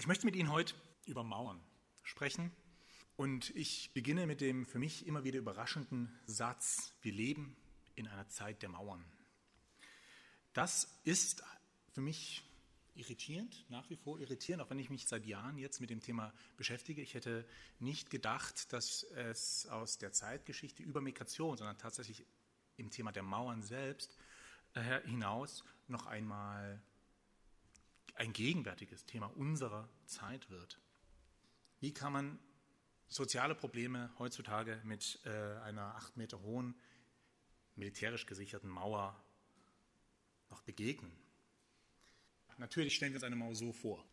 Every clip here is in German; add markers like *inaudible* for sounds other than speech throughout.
Ich möchte mit Ihnen heute über Mauern sprechen. Und ich beginne mit dem für mich immer wieder überraschenden Satz, wir leben in einer Zeit der Mauern. Das ist für mich irritierend, nach wie vor irritierend, auch wenn ich mich seit Jahren jetzt mit dem Thema beschäftige. Ich hätte nicht gedacht, dass es aus der Zeitgeschichte über Migration, sondern tatsächlich im Thema der Mauern selbst äh, hinaus noch einmal ein gegenwärtiges Thema unserer Zeit wird. Wie kann man soziale Probleme heutzutage mit äh, einer acht Meter hohen, militärisch gesicherten Mauer noch begegnen? Natürlich stellen wir uns eine Mauer so vor.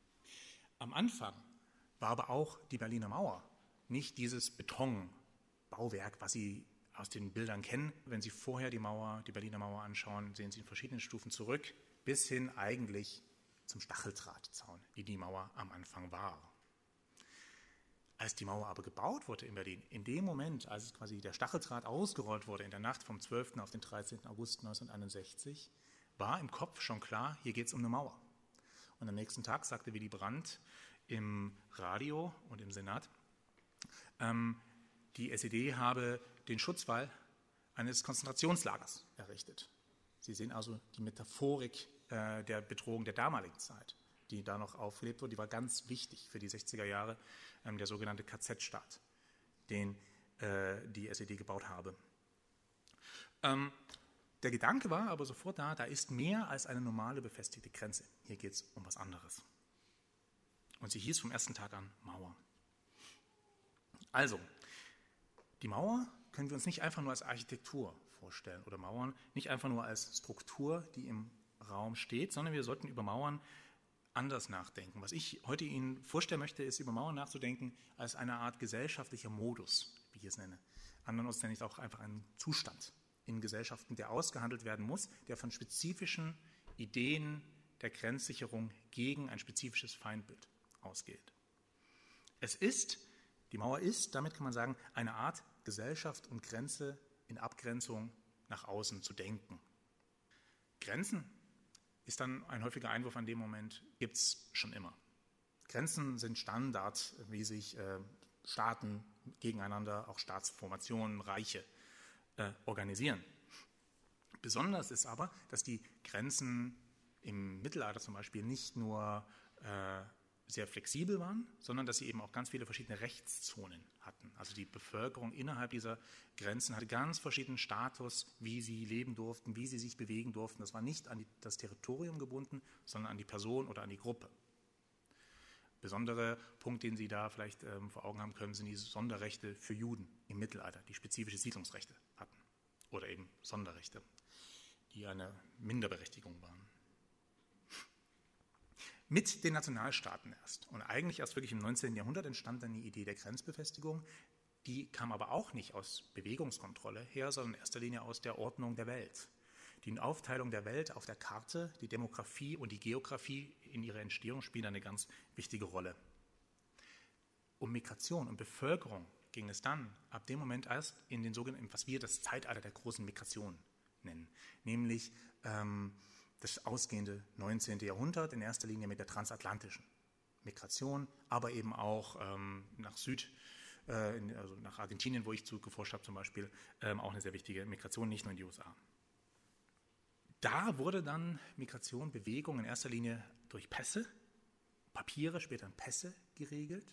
Am Anfang war aber auch die Berliner Mauer nicht dieses Betonbauwerk, was Sie aus den Bildern kennen. Wenn Sie vorher die Mauer, die Berliner Mauer anschauen, sehen Sie in verschiedenen Stufen zurück, bis hin eigentlich zum Stacheldrahtzaun, wie die Mauer am Anfang war. Als die Mauer aber gebaut wurde in Berlin, in dem Moment, als quasi der Stacheldraht ausgerollt wurde, in der Nacht vom 12. auf den 13. August 1961, war im Kopf schon klar, hier geht es um eine Mauer. Und am nächsten Tag sagte Willy Brandt im Radio und im Senat, ähm, die SED habe den Schutzwall eines Konzentrationslagers errichtet. Sie sehen also die Metaphorik äh, der Bedrohung der damaligen Zeit, die da noch aufgelebt wurde. Die war ganz wichtig für die 60er Jahre, ähm, der sogenannte KZ-Staat, den äh, die SED gebaut habe. Ähm, der Gedanke war aber sofort da, da ist mehr als eine normale befestigte Grenze. Hier geht es um was anderes. Und sie hieß vom ersten Tag an Mauer. Also, die Mauer können wir uns nicht einfach nur als Architektur vorstellen oder Mauern nicht einfach nur als Struktur, die im Raum steht, sondern wir sollten über Mauern anders nachdenken. Was ich heute Ihnen vorstellen möchte, ist über Mauern nachzudenken als eine Art gesellschaftlicher Modus, wie ich es nenne. Andernorts nenne ich es auch einfach einen Zustand in Gesellschaften, der ausgehandelt werden muss, der von spezifischen Ideen der Grenzsicherung gegen ein spezifisches Feindbild ausgeht. Es ist, die Mauer ist, damit kann man sagen, eine Art Gesellschaft und Grenze in Abgrenzung nach außen zu denken. Grenzen ist dann ein häufiger Einwurf an dem Moment, gibt es schon immer. Grenzen sind Standard, wie sich äh, Staaten gegeneinander, auch Staatsformationen, Reiche äh, organisieren. Besonders ist aber, dass die Grenzen im Mittelalter zum Beispiel nicht nur äh, sehr flexibel waren, sondern dass sie eben auch ganz viele verschiedene Rechtszonen hatten. Also die Bevölkerung innerhalb dieser Grenzen hatte ganz verschiedenen Status, wie sie leben durften, wie sie sich bewegen durften. Das war nicht an die, das Territorium gebunden, sondern an die Person oder an die Gruppe. Besondere Punkt, den Sie da vielleicht ähm, vor Augen haben können, sind die Sonderrechte für Juden im Mittelalter, die spezifische Siedlungsrechte hatten. Oder eben Sonderrechte, die eine Minderberechtigung waren mit den Nationalstaaten erst. Und eigentlich erst wirklich im 19. Jahrhundert entstand dann die Idee der Grenzbefestigung. Die kam aber auch nicht aus Bewegungskontrolle her, sondern in erster Linie aus der Ordnung der Welt. Die Aufteilung der Welt auf der Karte, die Demografie und die Geografie in ihrer Entstehung spielen eine ganz wichtige Rolle. Um Migration und Bevölkerung ging es dann ab dem Moment erst in den sogenannten, was wir das Zeitalter der großen Migration nennen, nämlich ähm, das ausgehende 19. Jahrhundert, in erster Linie mit der transatlantischen Migration, aber eben auch ähm, nach Süd, äh, in, also nach Argentinien, wo ich zugeforscht habe zum Beispiel, ähm, auch eine sehr wichtige Migration, nicht nur in die USA. Da wurde dann Migration, Bewegung in erster Linie durch Pässe, Papiere, später Pässe geregelt.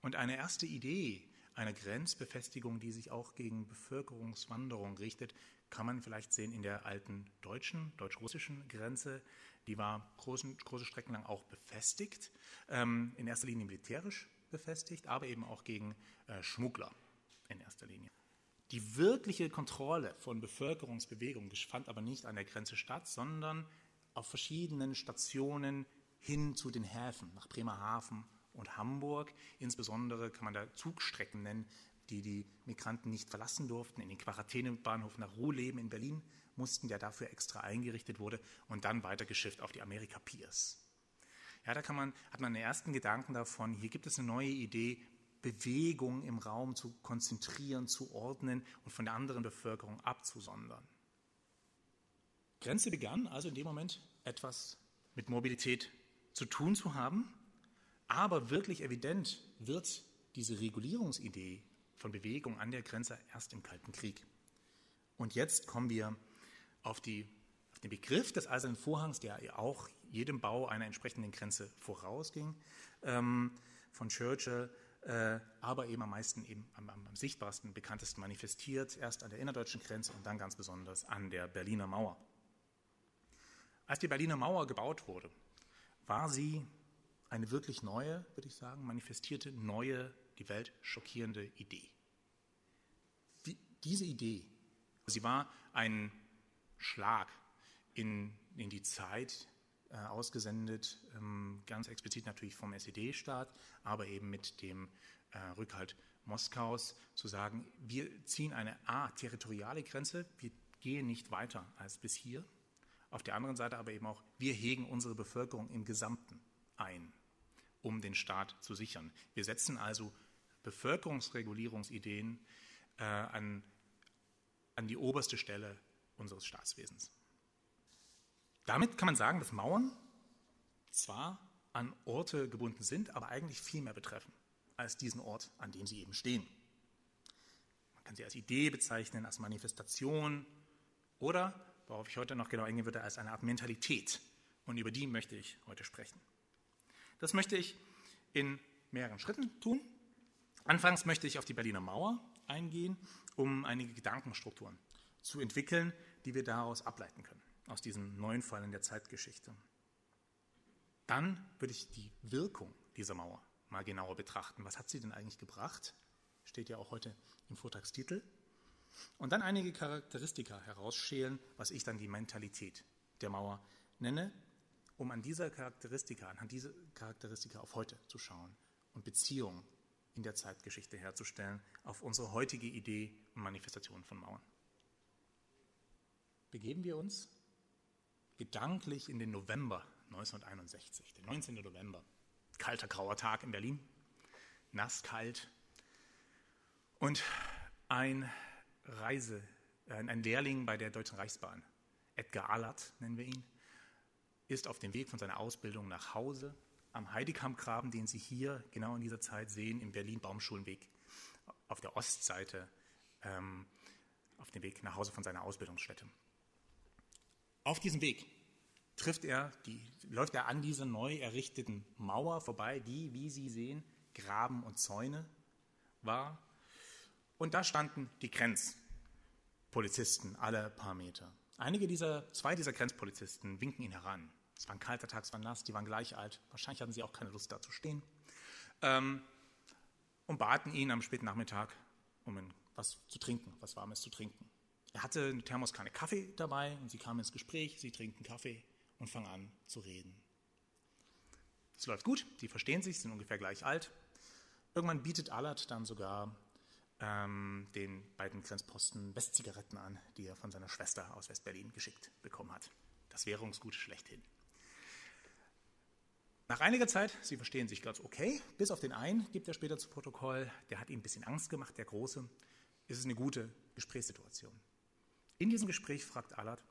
Und eine erste Idee einer Grenzbefestigung, die sich auch gegen Bevölkerungswanderung richtet, kann man vielleicht sehen in der alten deutschen, deutsch-russischen Grenze. Die war großen, große Strecken lang auch befestigt, ähm, in erster Linie militärisch befestigt, aber eben auch gegen äh, Schmuggler in erster Linie. Die wirkliche Kontrolle von Bevölkerungsbewegungen fand aber nicht an der Grenze statt, sondern auf verschiedenen Stationen hin zu den Häfen, nach Bremerhaven und Hamburg. Insbesondere kann man da Zugstrecken nennen, die die Migranten nicht verlassen durften, in den Quarantänebahnhof nach Ruhleben in Berlin mussten, der dafür extra eingerichtet wurde und dann weitergeschifft auf die Amerika Piers. Ja, da man, hat man den ersten Gedanken davon, hier gibt es eine neue Idee, Bewegung im Raum zu konzentrieren, zu ordnen und von der anderen Bevölkerung abzusondern. Grenze begann also in dem Moment etwas mit Mobilität zu tun zu haben, Aber wirklich evident wird diese Regulierungsidee von Bewegung an der Grenze erst im Kalten Krieg. Und jetzt kommen wir auf, die, auf den Begriff des Eisernen Vorhangs, der auch jedem Bau einer entsprechenden Grenze vorausging, ähm, von Churchill, äh, aber eben am meisten, eben am, am, am sichtbarsten, bekanntesten manifestiert, erst an der innerdeutschen Grenze und dann ganz besonders an der Berliner Mauer. Als die Berliner Mauer gebaut wurde, war sie eine wirklich neue, würde ich sagen, manifestierte neue, die Welt schockierende Idee. Die, diese Idee, sie war ein Schlag in, in die Zeit, äh, ausgesendet, ähm, ganz explizit natürlich vom SED-Staat, aber eben mit dem äh, Rückhalt Moskaus, zu sagen, wir ziehen eine A, territoriale Grenze, wir gehen nicht weiter als bis hier. Auf der anderen Seite aber eben auch, wir hegen unsere Bevölkerung im Gesamten ein um den Staat zu sichern. Wir setzen also Bevölkerungsregulierungsideen äh, an, an die oberste Stelle unseres Staatswesens. Damit kann man sagen, dass Mauern zwar an Orte gebunden sind, aber eigentlich viel mehr betreffen als diesen Ort, an dem sie eben stehen. Man kann sie als Idee bezeichnen, als Manifestation oder, worauf ich heute noch genau eingehen würde, als eine Art Mentalität. Und über die möchte ich heute sprechen. Das möchte ich in mehreren Schritten tun. Anfangs möchte ich auf die Berliner Mauer eingehen, um einige Gedankenstrukturen zu entwickeln, die wir daraus ableiten können, aus diesen neuen Fallen der Zeitgeschichte. Dann würde ich die Wirkung dieser Mauer mal genauer betrachten. Was hat sie denn eigentlich gebracht? Steht ja auch heute im Vortragstitel. Und dann einige Charakteristika herausschälen, was ich dann die Mentalität der Mauer nenne um an dieser Charakteristika, anhand dieser Charakteristika auf heute zu schauen und Beziehungen in der Zeitgeschichte herzustellen auf unsere heutige Idee und Manifestation von Mauern. Begeben wir uns gedanklich in den November 1961, den 19. November, kalter grauer Tag in Berlin, nass kalt und ein Reise, ein Lehrling bei der Deutschen Reichsbahn, Edgar Allert nennen wir ihn, ist auf dem Weg von seiner Ausbildung nach Hause am Heidekampgraben, den Sie hier genau in dieser Zeit sehen, im Berlin-Baumschulenweg auf der Ostseite, ähm, auf dem Weg nach Hause von seiner Ausbildungsstätte. Auf diesem Weg trifft er die, läuft er an dieser neu errichteten Mauer vorbei, die, wie Sie sehen, Graben und Zäune war. Und da standen die Grenzpolizisten alle paar Meter. Einige dieser, zwei dieser Grenzpolizisten winken ihn heran. Es war ein kalter Tag, es war nass, die waren gleich alt. Wahrscheinlich hatten sie auch keine Lust da zu stehen. Ähm, und baten ihn am späten Nachmittag, um was zu trinken, was Warmes zu trinken. Er hatte eine Thermoskanne Kaffee dabei und sie kamen ins Gespräch, sie trinken Kaffee und fangen an zu reden. Es läuft gut, sie verstehen sich, sind ungefähr gleich alt. Irgendwann bietet Allard dann sogar ähm, den beiden Grenzposten Westzigaretten an, die er von seiner Schwester aus Westberlin geschickt bekommen hat. Das Währungsgut schlechthin. Nach einiger Zeit, Sie verstehen sich ganz okay, bis auf den einen gibt er später zu Protokoll, der hat ihm ein bisschen Angst gemacht, der Große, ist es eine gute Gesprächssituation. In diesem Gespräch fragt Allard,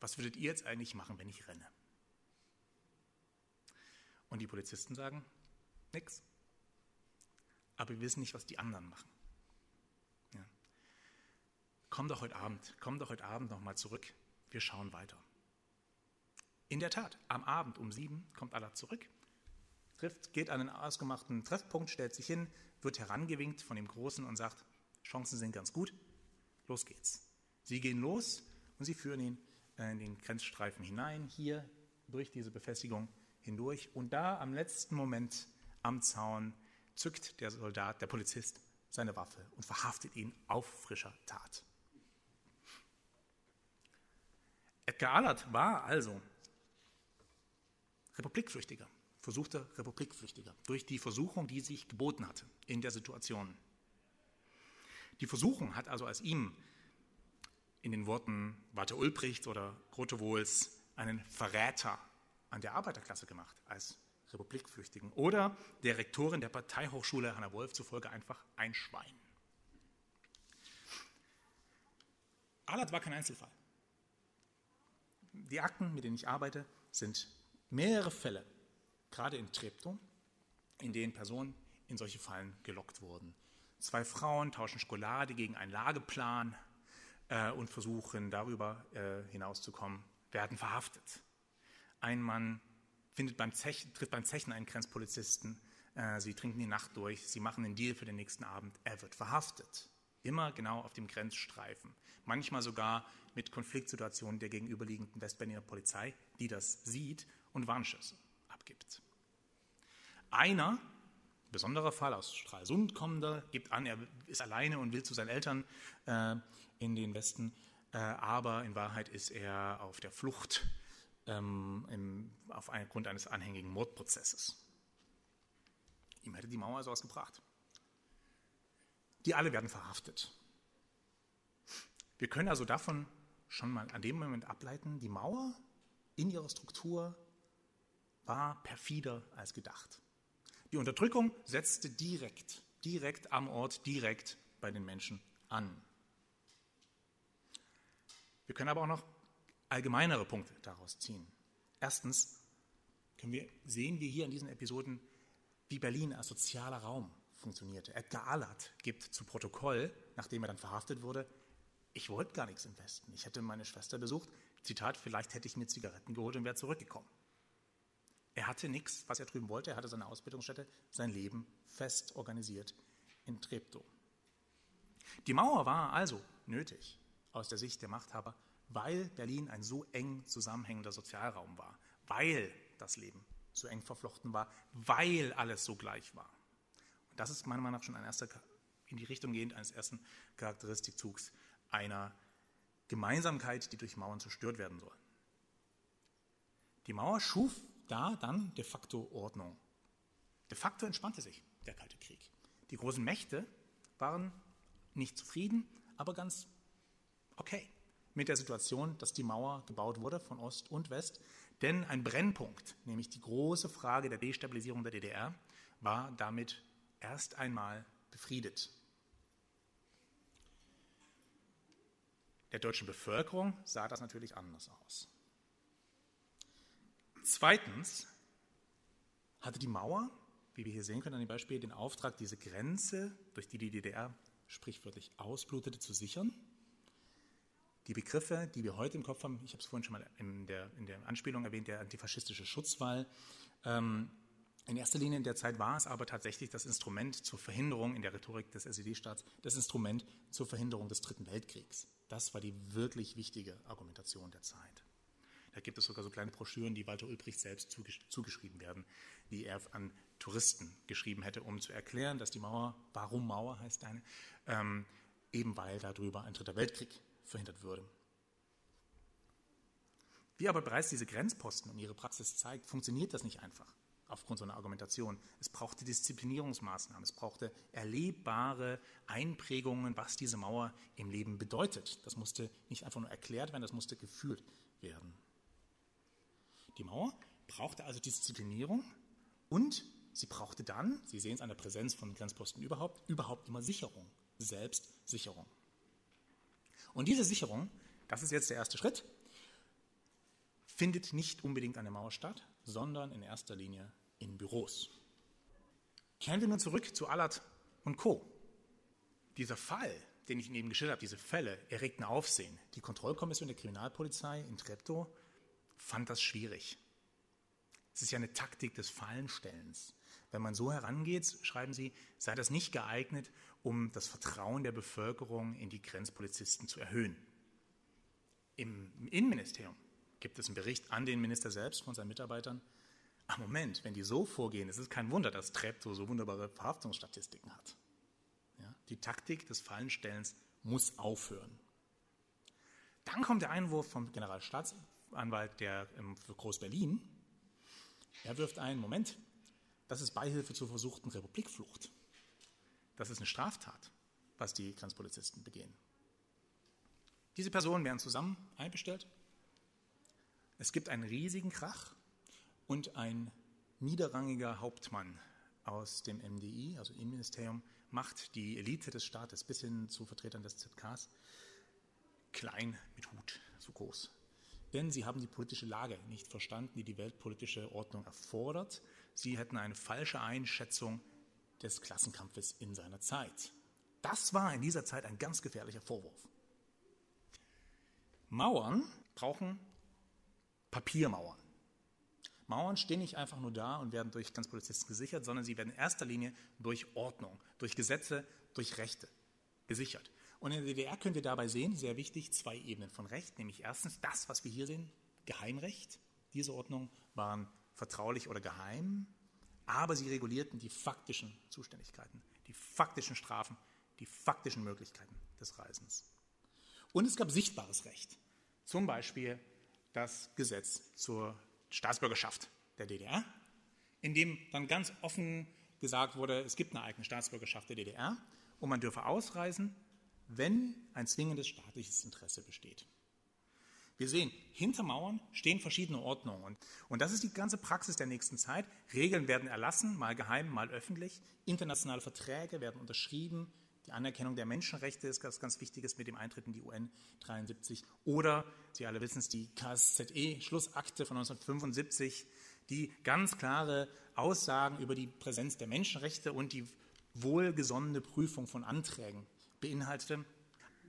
was würdet ihr jetzt eigentlich machen, wenn ich renne? Und die Polizisten sagen, nix. Aber wir wissen nicht, was die anderen machen. Ja. Komm doch heute Abend, komm doch heute Abend nochmal zurück. Wir schauen weiter. In der Tat, am Abend um sieben kommt Allah zurück, trifft, geht an einen ausgemachten Treffpunkt, stellt sich hin, wird herangewinkt von dem Großen und sagt, Chancen sind ganz gut, los geht's. Sie gehen los und sie führen ihn äh, in den Grenzstreifen hinein, hier durch diese Befestigung hindurch. Und da am letzten Moment am Zaun zückt der Soldat, der Polizist, seine Waffe und verhaftet ihn auf frischer Tat. Edgar Allard war also Republikflüchtiger, versuchter Republikflüchtiger, durch die Versuchung, die sich geboten hatte in der Situation. Die Versuchung hat also als ihm in den Worten Walter Ulbricht oder Grotewohls einen Verräter an der Arbeiterklasse gemacht, als Republikflüchtigen. Oder der Rektorin der Parteihochschule Hanna Wolf zufolge einfach ein Schwein. Allard war kein Einzelfall. Die Akten, mit denen ich arbeite, sind mehrere Fälle, gerade in Treptow, in denen Personen in solche Fallen gelockt wurden. Zwei Frauen tauschen Schokolade gegen einen Lageplan äh, und versuchen darüber äh, hinauszukommen, werden verhaftet. Ein Mann findet beim Zechen, trifft beim Zechen einen Grenzpolizisten, äh, sie trinken die Nacht durch, sie machen einen Deal für den nächsten Abend, er wird verhaftet. Immer genau auf dem Grenzstreifen. Manchmal sogar mit Konfliktsituationen der gegenüberliegenden Westberliner Polizei, die das sieht und Warnschüsse abgibt. Einer, besonderer Fall aus Stralsund kommender, gibt an, er ist alleine und will zu seinen Eltern äh, in den Westen, äh, aber in Wahrheit ist er auf der Flucht ähm, im, aufgrund eines anhängigen Mordprozesses. Ihm hätte die Mauer sowas gebracht. Die alle werden verhaftet. Wir können also davon schon mal an dem Moment ableiten, die Mauer in ihrer Struktur war perfider als gedacht. Die Unterdrückung setzte direkt, direkt am Ort, direkt bei den Menschen an. Wir können aber auch noch allgemeinere Punkte daraus ziehen. Erstens können wir, sehen wir hier in diesen Episoden, wie Berlin als sozialer Raum funktionierte. Edgar Allard gibt zu Protokoll, nachdem er dann verhaftet wurde, ich wollte gar nichts im Westen. Ich hätte meine Schwester besucht. Zitat, vielleicht hätte ich mir Zigaretten geholt und wäre zurückgekommen. Er hatte nichts, was er drüben wollte. Er hatte seine Ausbildungsstätte, sein Leben fest organisiert in Treptow. Die Mauer war also nötig aus der Sicht der Machthaber, weil Berlin ein so eng zusammenhängender Sozialraum war, weil das Leben so eng verflochten war, weil alles so gleich war. Und das ist meiner Meinung nach schon ein erster, in die Richtung gehend eines ersten Charakteristikzugs einer Gemeinsamkeit, die durch Mauern zerstört werden soll. Die Mauer schuf da dann de facto Ordnung. De facto entspannte sich der Kalte Krieg. Die großen Mächte waren nicht zufrieden, aber ganz okay mit der Situation, dass die Mauer gebaut wurde von Ost und West. Denn ein Brennpunkt, nämlich die große Frage der Destabilisierung der DDR, war damit erst einmal befriedet. Der deutschen Bevölkerung sah das natürlich anders aus. Zweitens hatte die Mauer, wie wir hier sehen können an dem Beispiel, den Auftrag, diese Grenze, durch die die DDR sprichwörtlich ausblutete, zu sichern. Die Begriffe, die wir heute im Kopf haben, ich habe es vorhin schon mal in der, in der Anspielung erwähnt, der antifaschistische Schutzwall. Ähm, in erster Linie in der Zeit war es aber tatsächlich das Instrument zur Verhinderung in der Rhetorik des SED-Staats, das Instrument zur Verhinderung des Dritten Weltkriegs. Das war die wirklich wichtige Argumentation der Zeit. Da gibt es sogar so kleine Broschüren, die Walter Ulbricht selbst zugeschrieben werden, die er an Touristen geschrieben hätte, um zu erklären, dass die Mauer, warum Mauer heißt eine, ähm, eben weil darüber ein dritter Weltkrieg verhindert würde. Wie aber bereits diese Grenzposten und ihre Praxis zeigt, funktioniert das nicht einfach aufgrund so einer Argumentation. Es brauchte Disziplinierungsmaßnahmen, es brauchte erlebbare Einprägungen, was diese Mauer im Leben bedeutet. Das musste nicht einfach nur erklärt werden, das musste gefühlt werden. Die Mauer brauchte also Disziplinierung und sie brauchte dann, Sie sehen es an der Präsenz von Grenzposten überhaupt, überhaupt immer Sicherung, Selbstsicherung. Und diese Sicherung, das ist jetzt der erste Schritt, findet nicht unbedingt an der Mauer statt, sondern in erster Linie in Büros. Kehren wir nun zurück zu Allard und Co. Dieser Fall, den ich Ihnen eben geschildert habe, diese Fälle erregten Aufsehen. Die Kontrollkommission der Kriminalpolizei in Treptow fand das schwierig. Es ist ja eine Taktik des Fallenstellens. Wenn man so herangeht, schreiben sie, sei das nicht geeignet, um das Vertrauen der Bevölkerung in die Grenzpolizisten zu erhöhen. Im Innenministerium gibt es einen Bericht an den Minister selbst von seinen Mitarbeitern. Ach Moment, wenn die so vorgehen, es ist kein Wunder, dass Treptow so wunderbare Verhaftungsstatistiken hat. Ja, die Taktik des Fallenstellens muss aufhören. Dann kommt der Einwurf vom Generalstaatsanwalt der, ähm, für Groß-Berlin. Er wirft ein, Moment, das ist Beihilfe zur versuchten Republikflucht. Das ist eine Straftat, was die Grenzpolizisten begehen. Diese Personen werden zusammen einbestellt. Es gibt einen riesigen Krach und ein niederrangiger Hauptmann aus dem MDI, also Innenministerium, macht die Elite des Staates bis hin zu Vertretern des ZKs klein mit Hut, so groß. Denn sie haben die politische Lage nicht verstanden, die die weltpolitische Ordnung erfordert. sie hätten eine falsche Einschätzung des Klassenkampfes in seiner Zeit. Das war in dieser Zeit ein ganz gefährlicher Vorwurf. Mauern brauchen Papiermauern. Mauern stehen nicht einfach nur da und werden durch Grenzpolizisten gesichert, sondern sie werden in erster Linie durch Ordnung, durch Gesetze, durch Rechte gesichert. Und in der DDR können wir dabei sehen, sehr wichtig, zwei Ebenen von Recht, nämlich erstens das, was wir hier sehen, Geheimrecht. Diese Ordnungen waren vertraulich oder geheim, aber sie regulierten die faktischen Zuständigkeiten, die faktischen Strafen, die faktischen Möglichkeiten des Reisens. Und es gab sichtbares Recht, zum Beispiel das Gesetz zur Staatsbürgerschaft der DDR, in dem dann ganz offen gesagt wurde, es gibt eine eigene Staatsbürgerschaft der DDR und man dürfe ausreisen, wenn ein zwingendes staatliches Interesse besteht. Wir sehen, hinter Mauern stehen verschiedene Ordnungen. Und, das ist die ganze Praxis der nächsten Zeit. Regeln werden erlassen, mal geheim, mal öffentlich. Internationale Verträge werden unterschrieben. Die Anerkennung der Menschenrechte ist ganz, ganz Wichtiges mit dem Eintritt in die UN 73. Oder, Sie alle wissen es, die KSZE-Schlussakte von 1975, die ganz klare Aussagen über die Präsenz der Menschenrechte und die wohlgesonnene Prüfung von Anträgen beinhaltete.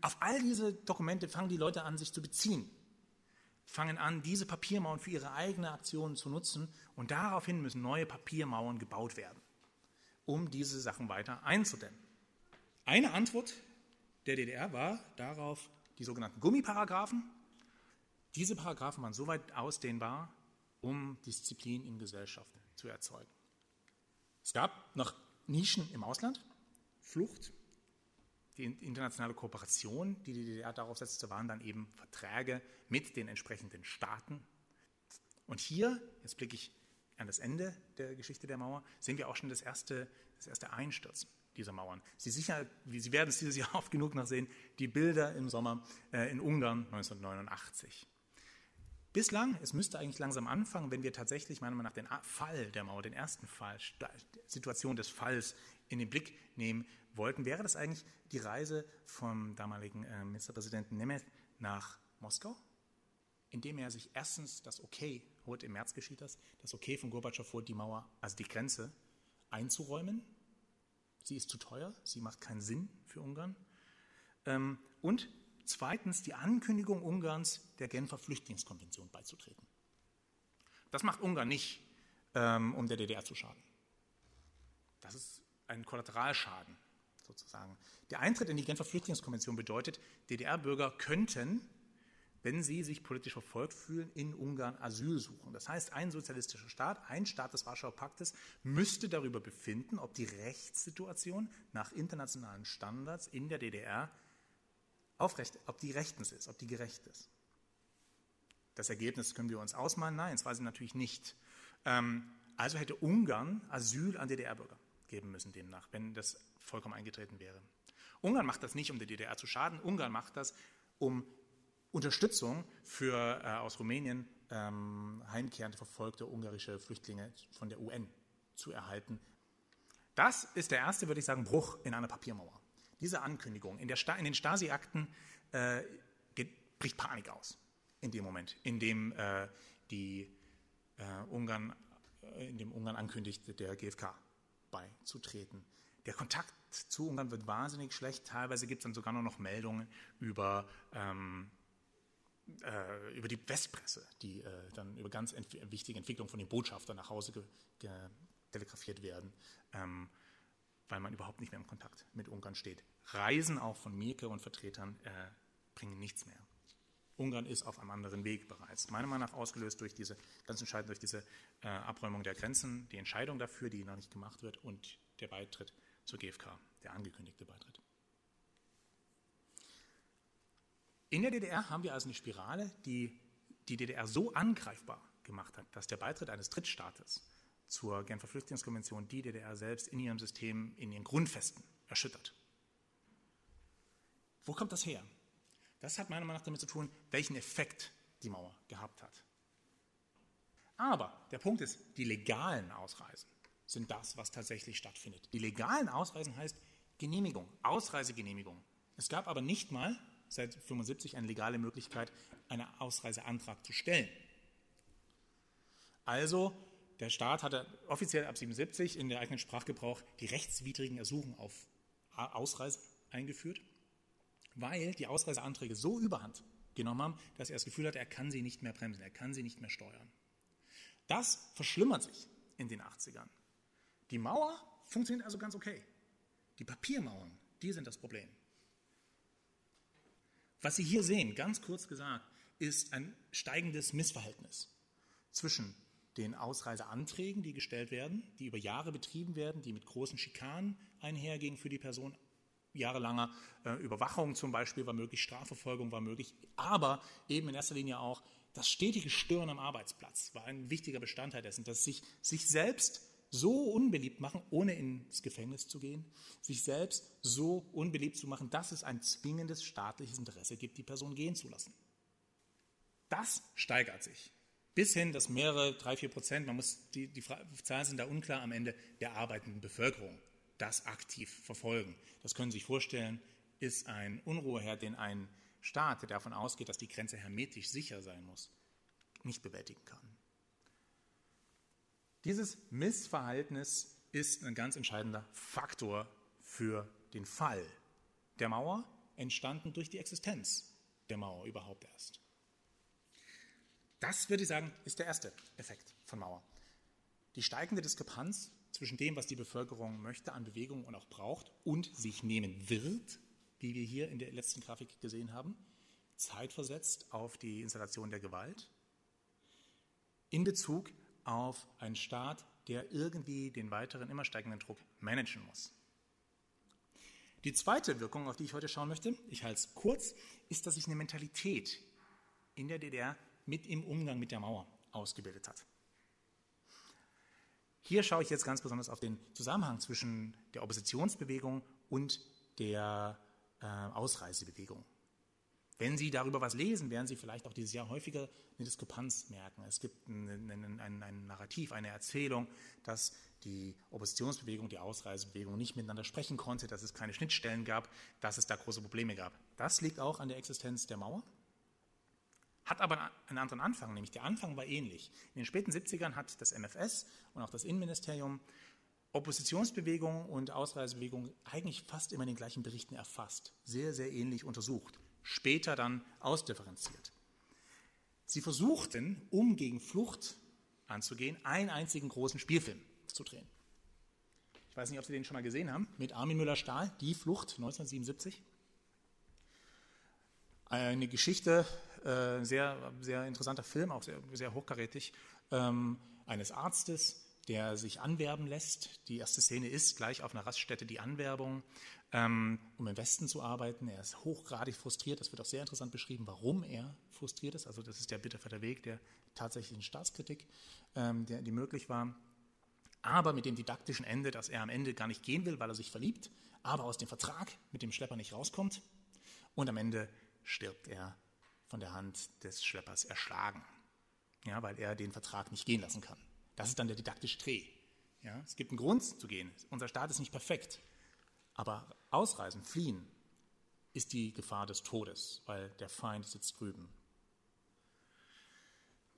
Auf all diese Dokumente fangen die Leute an, sich zu beziehen, fangen an, diese Papiermauern für ihre eigene Aktionen zu nutzen und daraufhin müssen neue Papiermauern gebaut werden, um diese Sachen weiter einzudämmen. Eine Antwort der DDR war darauf die sogenannten Gummiparagraphen. Diese Paragraphen waren soweit ausdehnbar, um Disziplin in Gesellschaft zu erzeugen. Es gab noch Nischen im Ausland, Flucht, die internationale Kooperation, die die DDR darauf setzte, waren dann eben Verträge mit den entsprechenden Staaten. Und hier, jetzt blicke ich an das Ende der Geschichte der Mauer, sehen wir auch schon das erste, das erste Einstürzen dieser Mauern. Sie, sicher, Sie werden es dieses Jahr *laughs* oft genug noch sehen, die Bilder im Sommer äh, in Ungarn 1989. Bislang, es müsste eigentlich langsam anfangen, wenn wir tatsächlich meiner Meinung nach den Fall der Mauer, den ersten Fall, Situation des Falls in den Blick nehmen wollten, wäre das eigentlich die Reise vom damaligen äh, Ministerpräsidenten Nemeth nach Moskau, indem er sich erstens das Okay holt, im März geschieht das, das Okay von Gorbatschow holt, die Mauer, also die Grenze einzuräumen. Sie ist zu teuer, sie macht keinen Sinn für Ungarn. Ähm, und zweitens die Ankündigung Ungarns, der Genfer Flüchtlingskonvention beizutreten. Das macht Ungarn nicht, ähm, um der DDR zu schaden. Das ist ein Kollateralschaden sozusagen. Der Eintritt in die Genfer Flüchtlingskonvention bedeutet, DDR-Bürger könnten, wenn sie sich politisch verfolgt fühlen, in Ungarn Asyl suchen. Das heißt, ein sozialistischer Staat, ein Staat des Warschauer Paktes, müsste darüber befinden, ob die Rechtssituation nach internationalen Standards in der DDR aufrecht, ob die rechtens ist, ob die gerecht ist. Das Ergebnis können wir uns ausmalen. Nein, das war sie natürlich nicht. Ähm, also hätte Ungarn Asyl an DDR-Bürger geben müssen demnach, wenn das vollkommen eingetreten wäre. Ungarn macht das nicht, um der DDR zu schaden. Ungarn macht das, um Unterstützung für äh, aus Rumänien ähm, heimkehrende verfolgte ungarische Flüchtlinge von der UN zu erhalten. Das ist der erste, würde ich sagen, Bruch in einer Papiermauer. Diese Ankündigung in, in den Stasi-Akten äh, bricht Panik aus in dem Moment, in dem äh, die äh, Ungarn, äh, in dem Ungarn ankündigte, der GfK beizutreten. Der Kontakt zu Ungarn wird wahnsinnig schlecht. Teilweise gibt es dann sogar nur noch Meldungen über, ähm, äh, über die Westpresse, die äh, dann über ganz ent wichtige Entwicklungen von den Botschaftern nach Hause telegrafiert werden, ähm, weil man überhaupt nicht mehr im Kontakt mit Ungarn steht. Reisen auch von Mirke und Vertretern äh, bringen nichts mehr. Ungarn ist auf einem anderen Weg bereits. Meiner Meinung nach ausgelöst durch diese, ganz entscheidend durch diese äh, Abräumung der Grenzen, die Entscheidung dafür, die noch nicht gemacht wird, und der Beitritt zur GfK, der angekündigte Beitritt. In der DDR haben wir also eine Spirale, die die DDR so angreifbar gemacht hat, dass der Beitritt eines Drittstaates zur Genfer Flüchtlingskonvention die DDR selbst in ihrem System, in ihren Grundfesten erschüttert. Wo kommt das her? Das hat meiner Meinung nach damit zu tun, welchen Effekt die Mauer gehabt hat. Aber der Punkt ist, die legalen Ausreisen sind das, was tatsächlich stattfindet. Die legalen Ausreisen heißt Genehmigung, Ausreisegenehmigung. Es gab aber nicht mal seit 1975 eine legale Möglichkeit, einen Ausreiseantrag zu stellen. Also der Staat hatte offiziell ab 77 in der eigenen Sprachgebrauch die rechtswidrigen Ersuchen auf Ausreise eingeführt, weil die Ausreiseanträge so überhand genommen haben, dass er das Gefühl hatte, er kann sie nicht mehr bremsen, er kann sie nicht mehr steuern. Das verschlimmert sich in den 80ern. Die Mauer funktioniert also ganz okay. Die Papiermauern, die sind das Problem. Was Sie hier sehen, ganz kurz gesagt, ist ein steigendes Missverhältnis zwischen den Ausreiseanträgen, die gestellt werden, die über Jahre betrieben werden, die mit großen Schikanen einhergehen für die Person. Jahrelanger äh, Überwachung zum Beispiel war möglich, Strafverfolgung war möglich, aber eben in erster Linie auch das stetige Stören am Arbeitsplatz war ein wichtiger Bestandteil dessen, dass sich, sich selbst so unbeliebt machen, ohne ins Gefängnis zu gehen, sich selbst so unbeliebt zu machen, dass es ein zwingendes staatliches Interesse gibt, die Person gehen zu lassen. Das steigert sich. Bis hin, dass mehrere, drei, vier Prozent, man muss, die, die Zahlen sind da unklar am Ende, der arbeitenden Bevölkerung das aktiv verfolgen. Das können Sie sich vorstellen, ist ein Unruheherd, den ein Staat, der davon ausgeht, dass die Grenze hermetisch sicher sein muss, nicht bewältigen kann. Dieses Missverhältnis ist ein ganz entscheidender Faktor für den Fall der Mauer, entstanden durch die Existenz der Mauer überhaupt erst. Das würde ich sagen, ist der erste Effekt von Mauer. Die steigende Diskrepanz zwischen dem, was die Bevölkerung möchte an Bewegung und auch braucht und sich nehmen wird, wie wir hier in der letzten Grafik gesehen haben, zeitversetzt auf die Installation der Gewalt, in Bezug auf einen Staat, der irgendwie den weiteren, immer steigenden Druck managen muss. Die zweite Wirkung, auf die ich heute schauen möchte, ich halte es kurz, ist, dass sich eine Mentalität in der DDR mit im Umgang mit der Mauer ausgebildet hat. Hier schaue ich jetzt ganz besonders auf den Zusammenhang zwischen der Oppositionsbewegung und der äh, Ausreisebewegung. Wenn Sie darüber was lesen, werden Sie vielleicht auch dieses Jahr häufiger eine Diskrepanz merken. Es gibt ein, ein, ein, ein Narrativ, eine Erzählung, dass die Oppositionsbewegung, die Ausreisebewegung nicht miteinander sprechen konnte, dass es keine Schnittstellen gab, dass es da große Probleme gab. Das liegt auch an der Existenz der Mauer hat aber einen anderen Anfang, nämlich der Anfang war ähnlich. In den späten 70ern hat das MFS und auch das Innenministerium Oppositionsbewegungen und Ausreisebewegungen eigentlich fast immer in den gleichen Berichten erfasst, sehr, sehr ähnlich untersucht, später dann ausdifferenziert. Sie versuchten, um gegen Flucht anzugehen, einen einzigen großen Spielfilm zu drehen. Ich weiß nicht, ob Sie den schon mal gesehen haben, mit Armin Müller-Stahl, Die Flucht 1977. Eine Geschichte äh, sehr, sehr interessanter Film, auch sehr, sehr hochkarätig, ähm, eines Arztes, der sich anwerben lässt. Die erste Szene ist gleich auf einer Raststätte die Anwerbung, ähm, um im Westen zu arbeiten. Er ist hochgradig frustriert. Das wird auch sehr interessant beschrieben, warum er frustriert ist. Also das ist der bitterfette Weg der tatsächlichen Staatskritik, ähm, der, die möglich war. Aber mit dem didaktischen Ende, dass er am Ende gar nicht gehen will, weil er sich verliebt, aber aus dem Vertrag mit dem Schlepper nicht rauskommt. Und am Ende stirbt er von der Hand des Schleppers erschlagen, ja, weil er den Vertrag nicht gehen lassen kann. Das ist dann der didaktische Dreh. Ja, es gibt einen Grund zu gehen. Unser Staat ist nicht perfekt. Aber ausreisen, fliehen, ist die Gefahr des Todes, weil der Feind sitzt drüben.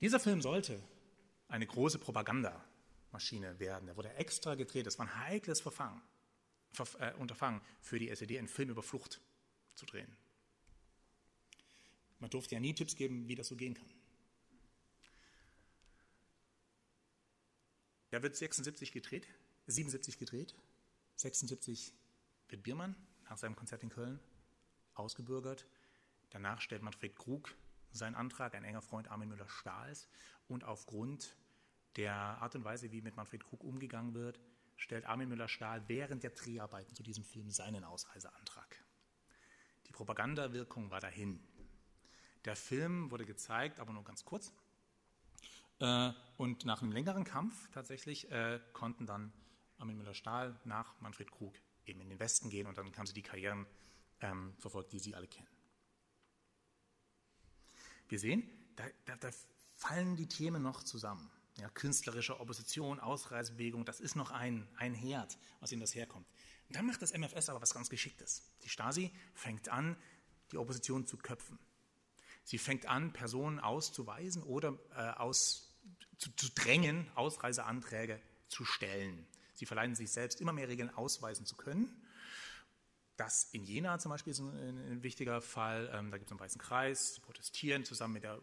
Dieser Film sollte eine große Propagandamaschine werden. Der wurde extra gedreht. Das war ein heikles Verfangen, äh, Unterfangen für die SED, einen Film über Flucht zu drehen. Man durfte ja nie Tipps geben, wie das so gehen kann. Der wird 76 gedreht, 77 gedreht, 76 wird Biermann nach seinem Konzert in Köln ausgebürgert. Danach stellt Manfred Krug seinen Antrag, ein enger Freund Armin Müller-Stahls. Und aufgrund der Art und Weise, wie mit Manfred Krug umgegangen wird, stellt Armin Müller-Stahl während der Dreharbeiten zu diesem Film seinen Ausreiseantrag. Die Propagandawirkung war dahin. Der Film wurde gezeigt, aber nur ganz kurz. Äh, und nach einem längeren Kampf tatsächlich äh, konnten dann Armin Müller-Stahl nach Manfred Krug eben in den Westen gehen und dann haben sie die Karrieren ähm, verfolgt, die Sie alle kennen. Wir sehen, da, da, da fallen die Themen noch zusammen. Ja, künstlerische Opposition, Ausreisebewegung, das ist noch ein, ein Herd, aus dem das herkommt. Und dann macht das MFS aber was ganz Geschicktes. Die Stasi fängt an, die Opposition zu köpfen. Sie fängt an, Personen auszuweisen oder äh, aus zu, zu drängen, Ausreiseanträge zu stellen. Sie verleihen sich selbst immer mehr Regeln ausweisen zu können. Das in Jena zum Beispiel ist ein, ein wichtiger Fall. Ähm, da gibt es einen weißen Kreis, protestieren zusammen mit der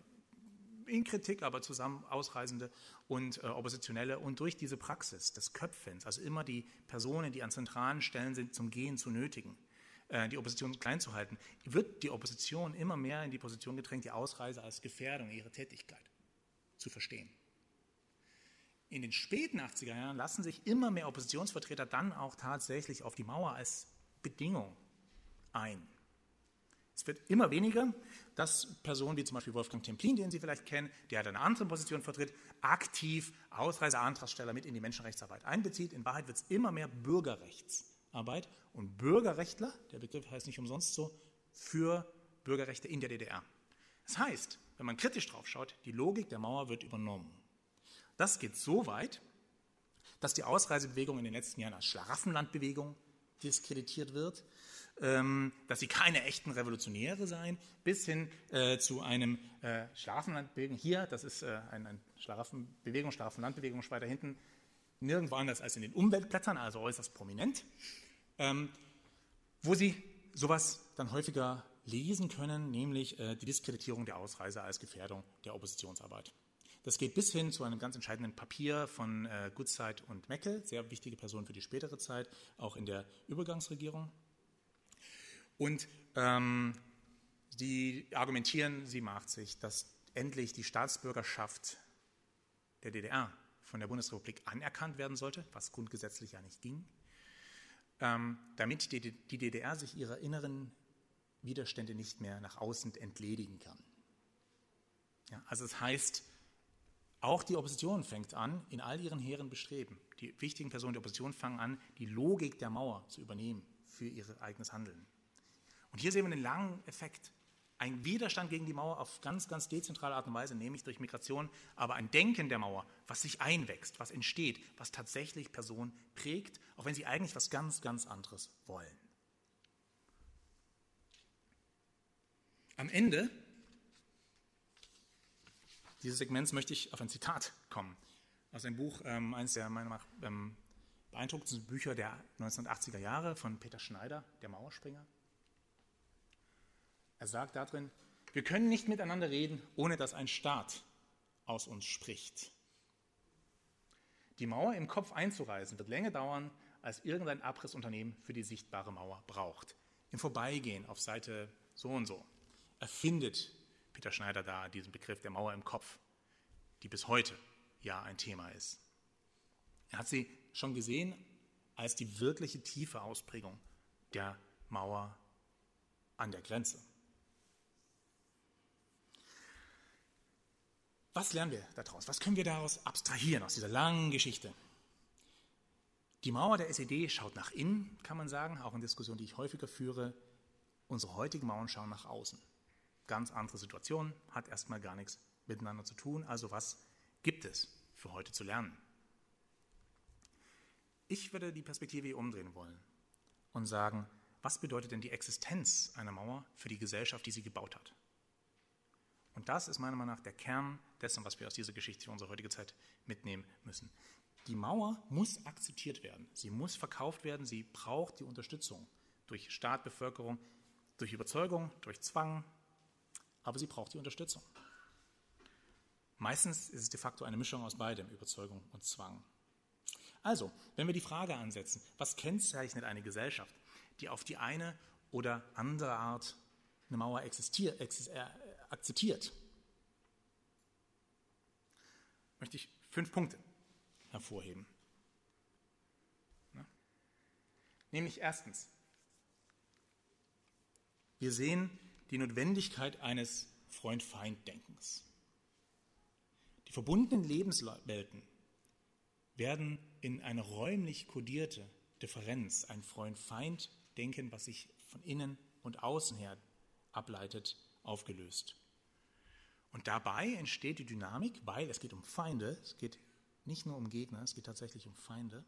in Kritik, aber zusammen Ausreisende und äh, Oppositionelle. Und durch diese Praxis des Köpfens, also immer die Personen, die an zentralen Stellen sind, zum Gehen zu nötigen, die Opposition klein zu halten, wird die Opposition immer mehr in die Position gedrängt, die Ausreise als Gefährdung ihrer Tätigkeit zu verstehen. In den späten 80er Jahren lassen sich immer mehr Oppositionsvertreter dann auch tatsächlich auf die Mauer als Bedingung ein. Es wird immer weniger, dass Personen wie zum Beispiel Wolfgang Templin, den Sie vielleicht kennen, der eine andere Position vertritt, aktiv Ausreiseantragsteller mit in die Menschenrechtsarbeit einbezieht. In Wahrheit wird es immer mehr Bürgerrechtsarbeit und Bürgerrechtler, der Begriff heißt nicht umsonst so, für Bürgerrechte in der DDR. Das heißt, wenn man kritisch drauf schaut, die Logik der Mauer wird übernommen. Das geht so weit, dass die Ausreisebewegung in den letzten Jahren als Schlaraffenlandbewegung diskreditiert wird, ähm, dass sie keine echten Revolutionäre seien, bis hin äh, zu einem äh, Schlafenlandbewegung. Hier, das ist äh, eine Schlaraffenbewegung, Schlafenlandbewegung, weiter hinten, nirgendwo anders als in den Umweltblättern, also äußerst prominent, ähm, wo sie sowas dann häufiger lesen können, nämlich äh, die Diskreditierung der Ausreise als Gefährdung der Oppositionsarbeit. Das geht bis hin zu einem ganz entscheidenden Papier von äh, Goodside und Meckel, sehr wichtige Personen für die spätere Zeit, auch in der Übergangsregierung. Und ähm, die argumentieren, sie macht sich, dass endlich die Staatsbürgerschaft der DDR von der Bundesrepublik anerkannt werden sollte, was grundgesetzlich ja nicht ging, damit die, die DDR sich ihrer inneren Widerstände nicht mehr nach außen entledigen kann. Ja, also es das heißt, auch die Opposition fängt an, in all ihren hehren Bestreben, die wichtigen Personen der Opposition fangen an, die Logik der Mauer zu übernehmen für ihr eigenes Handeln. Und hier sehen wir einen langen Effekt. Ein Widerstand gegen die Mauer auf ganz, ganz dezentrale Art und Weise, nämlich durch Migration, aber ein Denken der Mauer, was sich einwächst, was entsteht, was tatsächlich Personen prägt, auch wenn sie eigentlich was ganz, ganz anderes wollen. Am Ende dieses Segments möchte ich auf ein Zitat kommen aus einem Buch, ähm, eines der meiner Meinung nach ähm, beeindruckendsten Bücher der 1980er Jahre von Peter Schneider, Der Mauerspringer. Er sagt darin, wir können nicht miteinander reden, ohne dass ein Staat aus uns spricht. Die Mauer im Kopf einzureißen wird länger dauern, als irgendein Abrissunternehmen für die sichtbare Mauer braucht. Im Vorbeigehen auf Seite so und so erfindet Peter Schneider da diesen Begriff der Mauer im Kopf, die bis heute ja ein Thema ist. Er hat sie schon gesehen als die wirkliche tiefe Ausprägung der Mauer an der Grenze. Was lernen wir daraus? Was können wir daraus abstrahieren aus dieser langen Geschichte? Die Mauer der SED schaut nach innen, kann man sagen, auch in Diskussionen, die ich häufiger führe. Unsere heutigen Mauern schauen nach außen ganz andere Situation, hat erstmal gar nichts miteinander zu tun. Also was gibt es für heute zu lernen? Ich würde die Perspektive umdrehen wollen und sagen, was bedeutet denn die Existenz einer Mauer für die Gesellschaft, die sie gebaut hat? Und das ist meiner Meinung nach der Kern dessen, was wir aus dieser Geschichte für unsere heutige Zeit mitnehmen müssen. Die Mauer muss akzeptiert werden, sie muss verkauft werden, sie braucht die Unterstützung durch Staat, Bevölkerung, durch Überzeugung, durch Zwang, aber sie braucht die Unterstützung. Meistens ist es de facto eine Mischung aus beidem, Überzeugung und Zwang. Also, wenn wir die Frage ansetzen, was kennzeichnet eine Gesellschaft, die auf die eine oder andere Art eine Mauer existiert, äh, akzeptiert, möchte ich fünf Punkte hervorheben. Nämlich erstens, wir sehen die Notwendigkeit eines Freund-Feind-Denkens. Die verbundenen Lebenswelten werden in eine räumlich kodierte Differenz, ein Freund-Feind-Denken, was sich von innen und außen her ableitet, aufgelöst. Und dabei entsteht die Dynamik, weil es geht um Feinde, es geht nicht nur um Gegner, es geht tatsächlich um Feinde,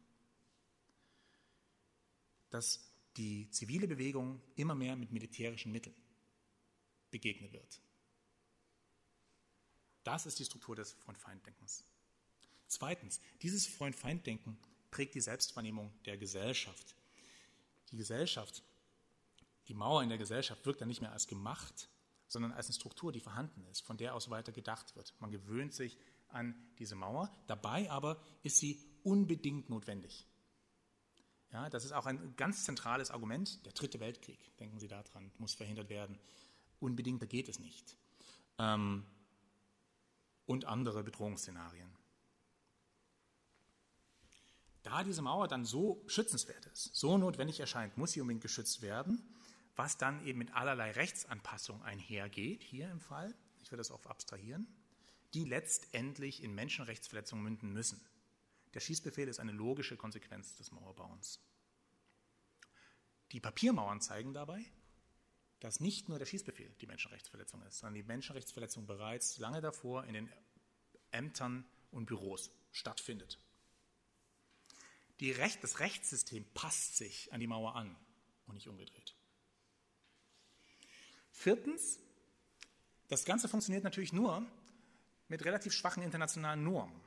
dass die zivile Bewegung immer mehr mit militärischen Mitteln begegnet wird. Das ist die Struktur des Freund-Feind-Denkens. Zweitens, dieses Freund-Feind-Denken prägt die Selbstwahrnehmung der Gesellschaft. Die Gesellschaft, die Mauer in der Gesellschaft wirkt dann nicht mehr als gemacht, sondern als eine Struktur, die vorhanden ist, von der aus weiter gedacht wird. Man gewöhnt sich an diese Mauer, dabei aber ist sie unbedingt notwendig. Ja, das ist auch ein ganz zentrales Argument. Der Dritte Weltkrieg, denken Sie daran, muss verhindert werden. Unbedingt, da geht es nicht. Ähm, und andere Bedrohungsszenarien. Da diese Mauer dann so schützenswert ist, so notwendig erscheint, muss sie unbedingt geschützt werden, was dann eben mit allerlei Rechtsanpassung einhergeht, hier im Fall, ich will das auch abstrahieren, die letztendlich in Menschenrechtsverletzungen münden müssen. Der Schießbefehl ist eine logische Konsequenz des Mauerbauens. Die Papiermauern zeigen dabei, dass nicht nur der Schießbefehl die Menschenrechtsverletzung ist, sondern die Menschenrechtsverletzung bereits lange davor in den Ämtern und Büros stattfindet. Recht, das Rechtssystem passt sich an die Mauer an und nicht umgedreht. Viertens, das Ganze funktioniert natürlich nur mit relativ schwachen internationalen Normen.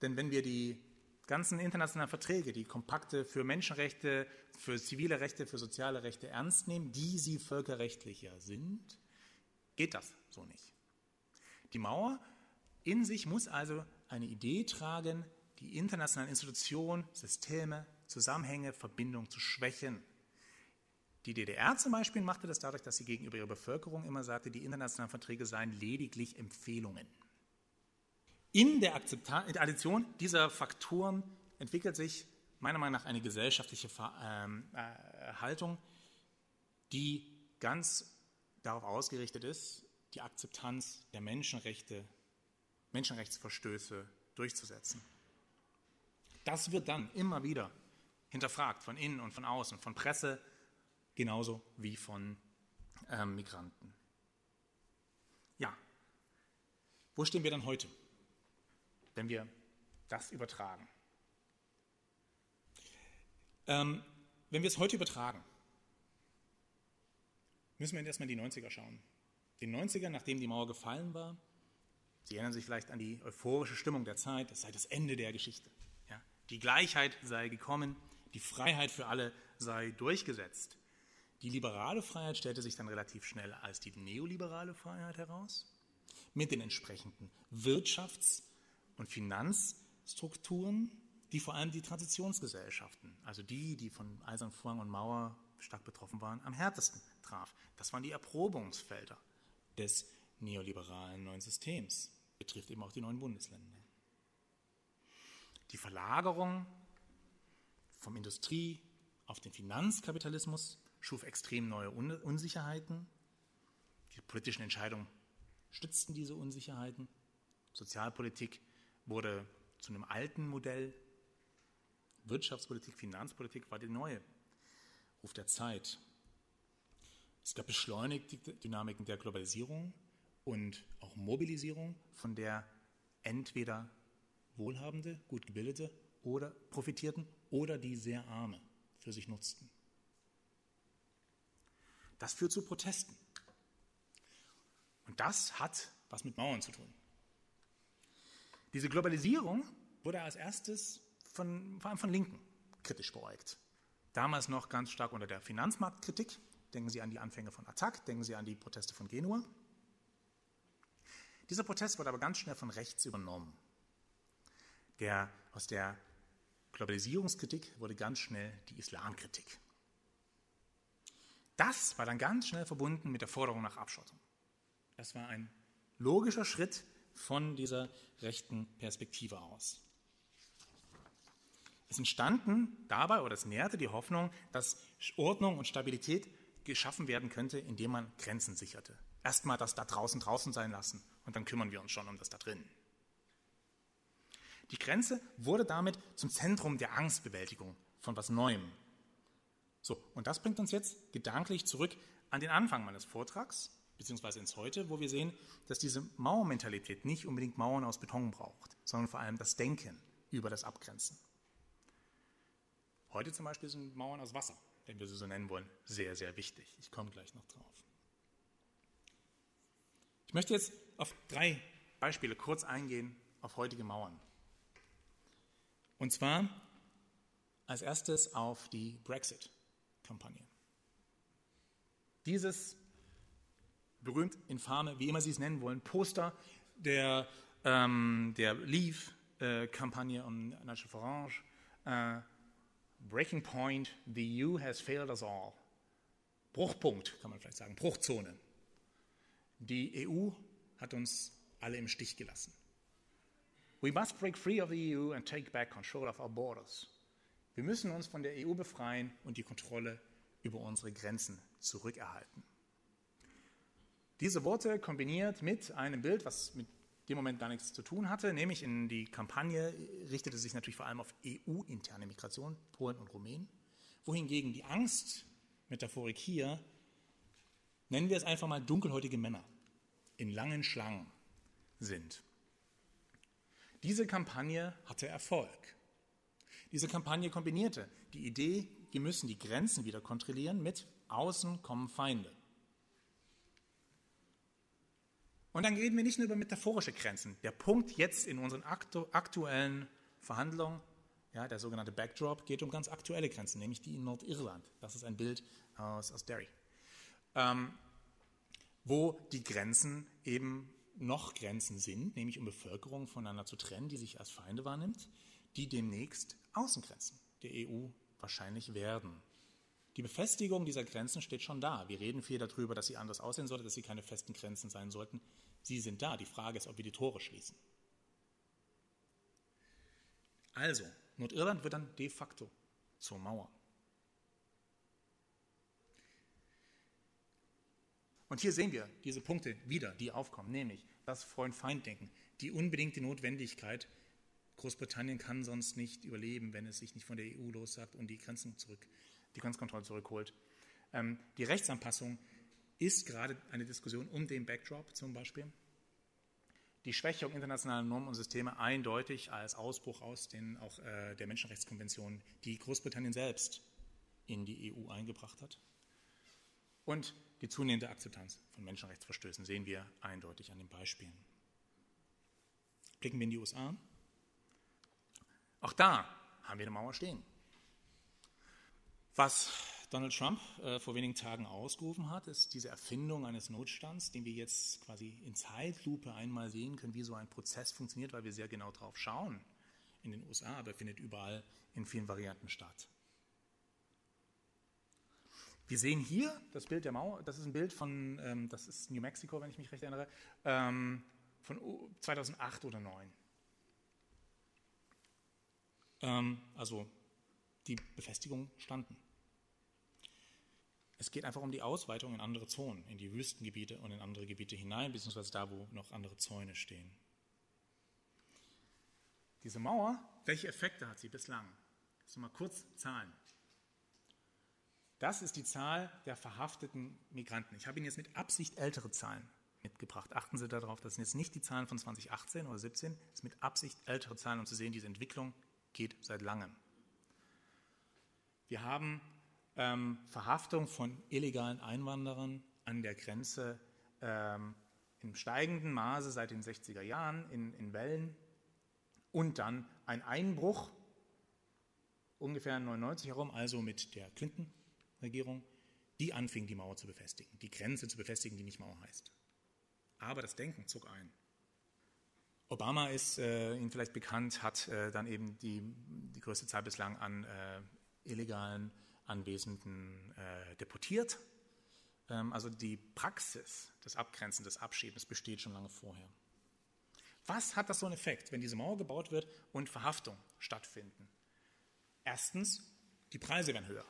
Denn wenn wir die ganzen internationalen Verträge, die Kompakte für Menschenrechte, für zivile Rechte, für soziale Rechte ernst nehmen, die sie völkerrechtlich ja sind, geht das so nicht. Die Mauer in sich muss also eine Idee tragen, die internationalen Institutionen, Systeme, Zusammenhänge, Verbindungen zu schwächen. Die DDR zum Beispiel machte das dadurch, dass sie gegenüber ihrer Bevölkerung immer sagte, die internationalen Verträge seien lediglich Empfehlungen. In der, Addition dieser Faktoren entwickelt sich meiner Meinung nach eine gesellschaftliche ähm, äh, Haltung, die ganz darauf ausgerichtet ist, die Akzeptanz der Menschenrechte, Menschenrechtsverstöße durchzusetzen. Das wird dann immer wieder hinterfragt von innen und von außen, von Presse genauso wie von ähm, Migranten. Ja, wo stehen wir dann heute? wenn wir das übertragen. Ähm, wenn wir es heute übertragen, müssen wir erstmal in die 90er schauen. Die 90er, nachdem die Mauer gefallen war, Sie erinnern sich vielleicht an die euphorische Stimmung der Zeit, es sei das Ende der Geschichte. Ja? Die Gleichheit sei gekommen, die Freiheit für alle sei durchgesetzt. Die liberale Freiheit stellte sich dann relativ schnell als die neoliberale Freiheit heraus, mit den entsprechenden Wirtschafts- und Finanzstrukturen, die vor allem die Transitionsgesellschaften, also die, die von Eisern Vorhang und Mauer stark betroffen waren, am härtesten traf. Das waren die Erprobungsfelder des neoliberalen neuen Systems, betrifft eben auch die neuen Bundesländer. Die Verlagerung vom Industrie auf den Finanzkapitalismus schuf extrem neue Unsicherheiten. Die politischen Entscheidungen stützten diese Unsicherheiten. Sozialpolitik wurde zu einem alten Modell. Wirtschaftspolitik, Finanzpolitik war die neue. Ruf der Zeit. Es gab beschleunigte Dynamiken der Globalisierung und auch Mobilisierung, von der entweder Wohlhabende, gut gebildete oder profitierten oder die sehr Arme für sich nutzten. Das führt zu Protesten. Und das hat was mit Mauern zu tun. Diese Globalisierung wurde als erstes von, vor allem von Linken kritisch beäugt. Damals noch ganz stark unter der Finanzmarktkritik. Denken Sie an die Anfänge von Attac, denken Sie an die Proteste von Genua. Dieser Protest wurde aber ganz schnell von rechts übernommen. Der, aus der Globalisierungskritik wurde ganz schnell die Islamkritik. Das war dann ganz schnell verbunden mit der Forderung nach Abschottung. Das war ein logischer Schritt von dieser rechten Perspektive aus. Es entstanden dabei, oder es nährte die Hoffnung, dass Ordnung und Stabilität geschaffen werden könnte, indem man Grenzen sicherte. Erstmal das da draußen draußen sein lassen und dann kümmern wir uns schon um das da drin. Die Grenze wurde damit zum Zentrum der Angstbewältigung von was Neuem. So, und das bringt uns jetzt gedanklich zurück an den Anfang meines Vortrags, beziehungsweise ins Heute, wo wir sehen, dass diese Mauermentalität nicht unbedingt Mauern aus Beton braucht, sondern vor allem das Denken über das Abgrenzen. Heute zum Beispiel sind Mauern aus Wasser, wenn wir sie so nennen wollen, sehr, sehr wichtig. Ich komme gleich noch drauf. Ich möchte jetzt auf drei Beispiele kurz eingehen auf heutige Mauern. Und zwar als erstes auf die Brexit-Kampagne. Dieses berühmt infame, wie immer Sie es nennen wollen, Poster der, ähm, der Leave-Kampagne um Nigel Farage, äh, Breaking Point, the EU has failed us all. Bruchpunkt, kann man vielleicht sagen, Bruchzone. Die EU hat uns alle im Stich gelassen. We must break free of the EU and take back control of our borders. Wir müssen uns von der EU befreien und die Kontrolle über unsere Grenzen zurückerhalten. Diese Worte kombiniert mit einem Bild, was mit dem Moment gar nichts zu tun hatte, nämlich in die Kampagne richtete sich natürlich vor allem auf EU-interne Migration, Polen und Rumänen, wohingegen die Angst, Metaphorik hier, nennen wir es einfach mal dunkelhäutige Männer in langen Schlangen sind. Diese Kampagne hatte Erfolg. Diese Kampagne kombinierte die Idee, wir müssen die Grenzen wieder kontrollieren, mit außen kommen Feinde. Und dann reden wir nicht nur über metaphorische Grenzen. Der Punkt jetzt in unseren aktu aktuellen Verhandlungen, ja, der sogenannte Backdrop, geht um ganz aktuelle Grenzen, nämlich die in Nordirland. Das ist ein Bild aus, aus Derry. Ähm, wo die Grenzen eben noch Grenzen sind, nämlich um Bevölkerung voneinander zu trennen, die sich als Feinde wahrnimmt, die demnächst Außengrenzen der EU wahrscheinlich werden. Die Befestigung dieser Grenzen steht schon da. Wir reden viel darüber, dass sie anders aussehen sollten, dass sie keine festen Grenzen sein sollten. Sie sind da. Die Frage ist, ob wir die Tore schließen. Also, Nordirland wird dann de facto zur Mauer. Und hier sehen wir diese Punkte wieder, die aufkommen, nämlich das Freund-Feind-Denken, die unbedingte Notwendigkeit, Großbritannien kann sonst nicht überleben, wenn es sich nicht von der EU lossagt und die Grenzen zurück, die Grenzkontrolle zurückholt. Ähm, die Rechtsanpassung ist gerade eine Diskussion um den Backdrop zum Beispiel. Die Schwächung internationaler Normen und Systeme eindeutig als Ausbruch aus den, auch äh, der Menschenrechtskonvention, die Großbritannien selbst in die EU eingebracht hat. Und die zunehmende Akzeptanz von Menschenrechtsverstößen sehen wir eindeutig an den Beispielen. Blicken wir in die USA. Auch da haben wir eine Mauer stehen. Was Donald Trump äh, vor wenigen Tagen ausgerufen hat, ist diese Erfindung eines Notstands, den wir jetzt quasi in Zeitlupe einmal sehen können, wie so ein Prozess funktioniert, weil wir sehr genau drauf schauen in den USA, aber findet überall in vielen Varianten statt. Wir sehen hier das Bild der Mauer, das ist ein Bild von, ähm, das ist New Mexico, wenn ich mich recht erinnere, ähm, von 2008 oder 2009. Ähm, also die Befestigungen standen. Es geht einfach um die Ausweitung in andere Zonen, in die Wüstengebiete und in andere Gebiete hinein, beziehungsweise da, wo noch andere Zäune stehen. Diese Mauer, welche Effekte hat sie bislang? Ich mal kurz Zahlen. Das ist die Zahl der verhafteten Migranten. Ich habe Ihnen jetzt mit Absicht ältere Zahlen mitgebracht. Achten Sie darauf, das sind jetzt nicht die Zahlen von 2018 oder 2017, das sind mit Absicht ältere Zahlen, um zu sehen, diese Entwicklung geht seit langem. Wir haben ähm, Verhaftung von illegalen Einwanderern an der Grenze ähm, im steigenden Maße seit den 60er Jahren in, in Wellen und dann ein Einbruch ungefähr 99 herum, also mit der Clinton-Regierung, die anfing, die Mauer zu befestigen, die Grenze zu befestigen, die nicht Mauer heißt. Aber das Denken zog ein. Obama ist äh, Ihnen vielleicht bekannt, hat äh, dann eben die, die größte Zahl bislang an äh, illegalen Anwesenden äh, deportiert. Ähm, also die Praxis des Abgrenzen, des Abschiebens besteht schon lange vorher. Was hat das so einen Effekt, wenn diese Mauer gebaut wird und Verhaftungen stattfinden? Erstens, die Preise werden höher.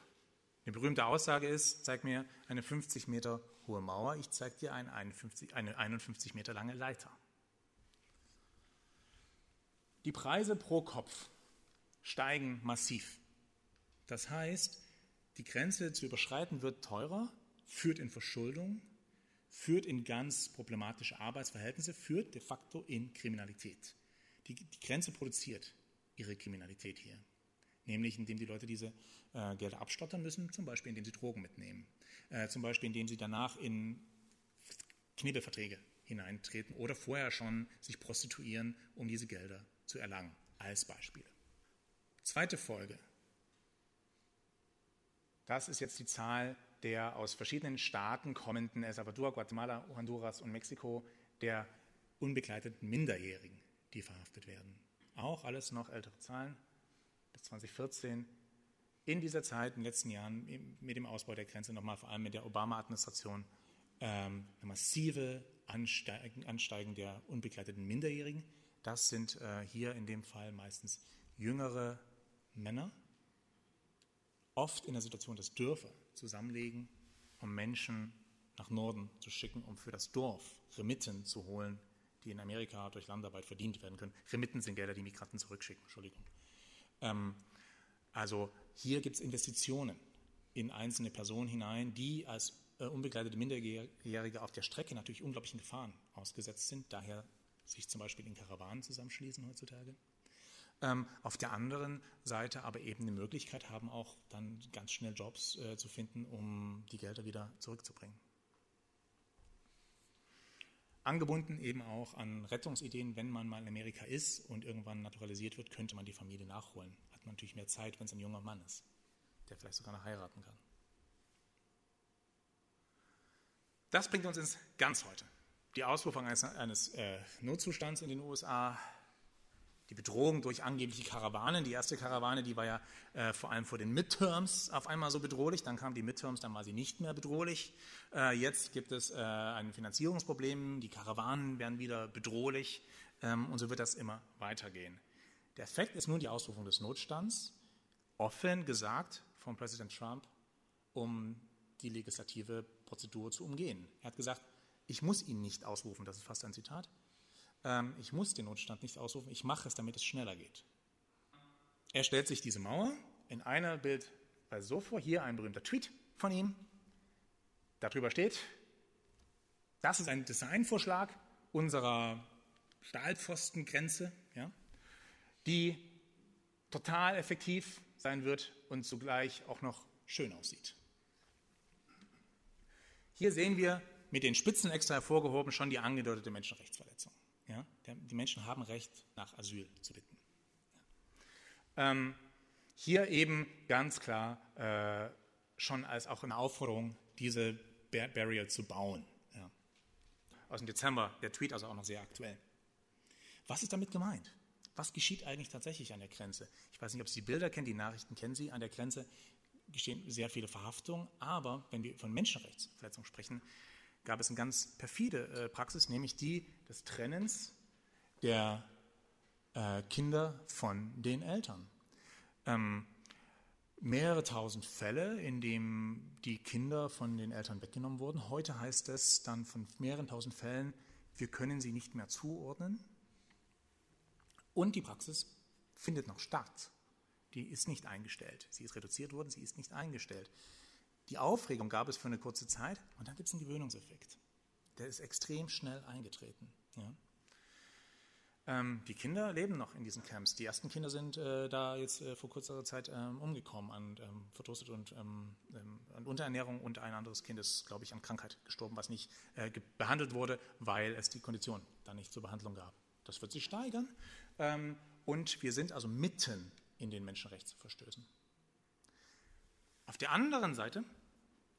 Eine berühmte Aussage ist, zeig mir eine 50 Meter hohe Mauer, ich zeige dir eine 51, eine 51 Meter lange Leiter. Die Preise pro Kopf steigen massiv. Das heißt, die Grenze zu überschreiten wird teurer, führt in Verschuldung, führt in ganz problematische Arbeitsverhältnisse, führt de facto in Kriminalität. Die, die Grenze produziert ihre Kriminalität hier, nämlich indem die Leute diese äh, Gelder abstottern müssen, zum Beispiel indem sie Drogen mitnehmen, äh, zum Beispiel indem sie danach in Knebelverträge hineintreten oder vorher schon sich prostituieren, um diese Gelder zu erlangen, als Beispiele. Zweite Folge. Das ist jetzt die Zahl der aus verschiedenen Staaten kommenden El Salvador, Guatemala, Honduras und Mexiko, der unbegleiteten Minderjährigen, die verhaftet werden. Auch alles noch ältere Zahlen, bis 2014. In dieser Zeit, in den letzten Jahren, mit dem Ausbau der Grenze, nochmal vor allem mit der Obama-Administration, ähm, eine massive Ansteigen, Ansteigen der unbegleiteten Minderjährigen. Das sind äh, hier in dem Fall meistens jüngere Männer, oft in der Situation, dass Dörfer zusammenlegen, um Menschen nach Norden zu schicken, um für das Dorf Remitten zu holen, die in Amerika durch Landarbeit verdient werden können. Remitten sind Gelder, die Migranten zurückschicken, Entschuldigung. Ähm, also hier gibt es Investitionen in einzelne Personen hinein, die als äh, unbegleitete Minderjährige auf der Strecke natürlich unglaublichen Gefahren ausgesetzt sind, daher sich zum Beispiel in Karawanen zusammenschließen heutzutage. Ähm, auf der anderen Seite aber eben eine Möglichkeit haben, auch dann ganz schnell Jobs äh, zu finden, um die Gelder wieder zurückzubringen. Angebunden eben auch an Rettungsideen, wenn man mal in Amerika ist und irgendwann naturalisiert wird, könnte man die Familie nachholen. Hat man natürlich mehr Zeit, wenn es ein junger Mann ist, der vielleicht sogar noch heiraten kann. Das bringt uns ins Ganz heute. Die Ausrufung eines, eines äh, Notzustands in den USA, die Bedrohung durch angebliche Karawanen. Die erste Karawane, die war ja äh, vor allem vor den Midterms auf einmal so bedrohlich. Dann kamen die Midterms, dann war sie nicht mehr bedrohlich. Äh, jetzt gibt es äh, ein Finanzierungsproblem. Die Karawanen werden wieder bedrohlich. Ähm, und so wird das immer weitergehen. Der Effekt ist nun die Ausrufung des Notstands, offen gesagt von Präsident Trump, um die legislative Prozedur zu umgehen. Er hat gesagt, ich muss ihn nicht ausrufen, das ist fast ein Zitat. Ähm, ich muss den Notstand nicht ausrufen, ich mache es, damit es schneller geht. Er stellt sich diese Mauer in einer Bild bei so vor, hier ein berühmter Tweet von ihm. Darüber steht, das ist ein Designvorschlag unserer Stahlpfostengrenze, ja, die total effektiv sein wird und zugleich auch noch schön aussieht. Hier sehen wir mit den Spitzen extra hervorgehoben schon die angedeutete Menschenrechtsverletzung. Ja? Die Menschen haben Recht, nach Asyl zu bitten. Ähm, hier eben ganz klar äh, schon als auch eine Aufforderung, diese Bar Barrier zu bauen. Ja. Aus dem Dezember, der Tweet also auch noch sehr aktuell. Was ist damit gemeint? Was geschieht eigentlich tatsächlich an der Grenze? Ich weiß nicht, ob Sie die Bilder kennen, die Nachrichten kennen Sie. An der Grenze geschehen sehr viele Verhaftungen, aber wenn wir von Menschenrechtsverletzungen sprechen, gab es eine ganz perfide äh, Praxis, nämlich die des Trennens der äh, Kinder von den Eltern. Ähm, mehrere tausend Fälle, in denen die Kinder von den Eltern weggenommen wurden. Heute heißt es dann von mehreren tausend Fällen, wir können sie nicht mehr zuordnen. Und die Praxis findet noch statt die ist nicht eingestellt. Sie ist reduziert worden, sie ist nicht eingestellt. Die Aufregung gab es für eine kurze Zeit und dann gibt es einen Gewöhnungseffekt. Der ist extrem schnell eingetreten. Ja. Ähm, die Kinder leben noch in diesen Camps. Die ersten Kinder sind äh, da jetzt äh, vor kurzer Zeit ähm, umgekommen, an, ähm, verdurstet und ähm, ähm, an Unterernährung und ein anderes Kind ist, glaube ich, an Krankheit gestorben, was nicht äh, behandelt wurde, weil es die Kondition da nicht zur Behandlung gab. Das wird sich steigern ähm, und wir sind also mitten in den Menschenrechtsverstößen. Auf der anderen Seite,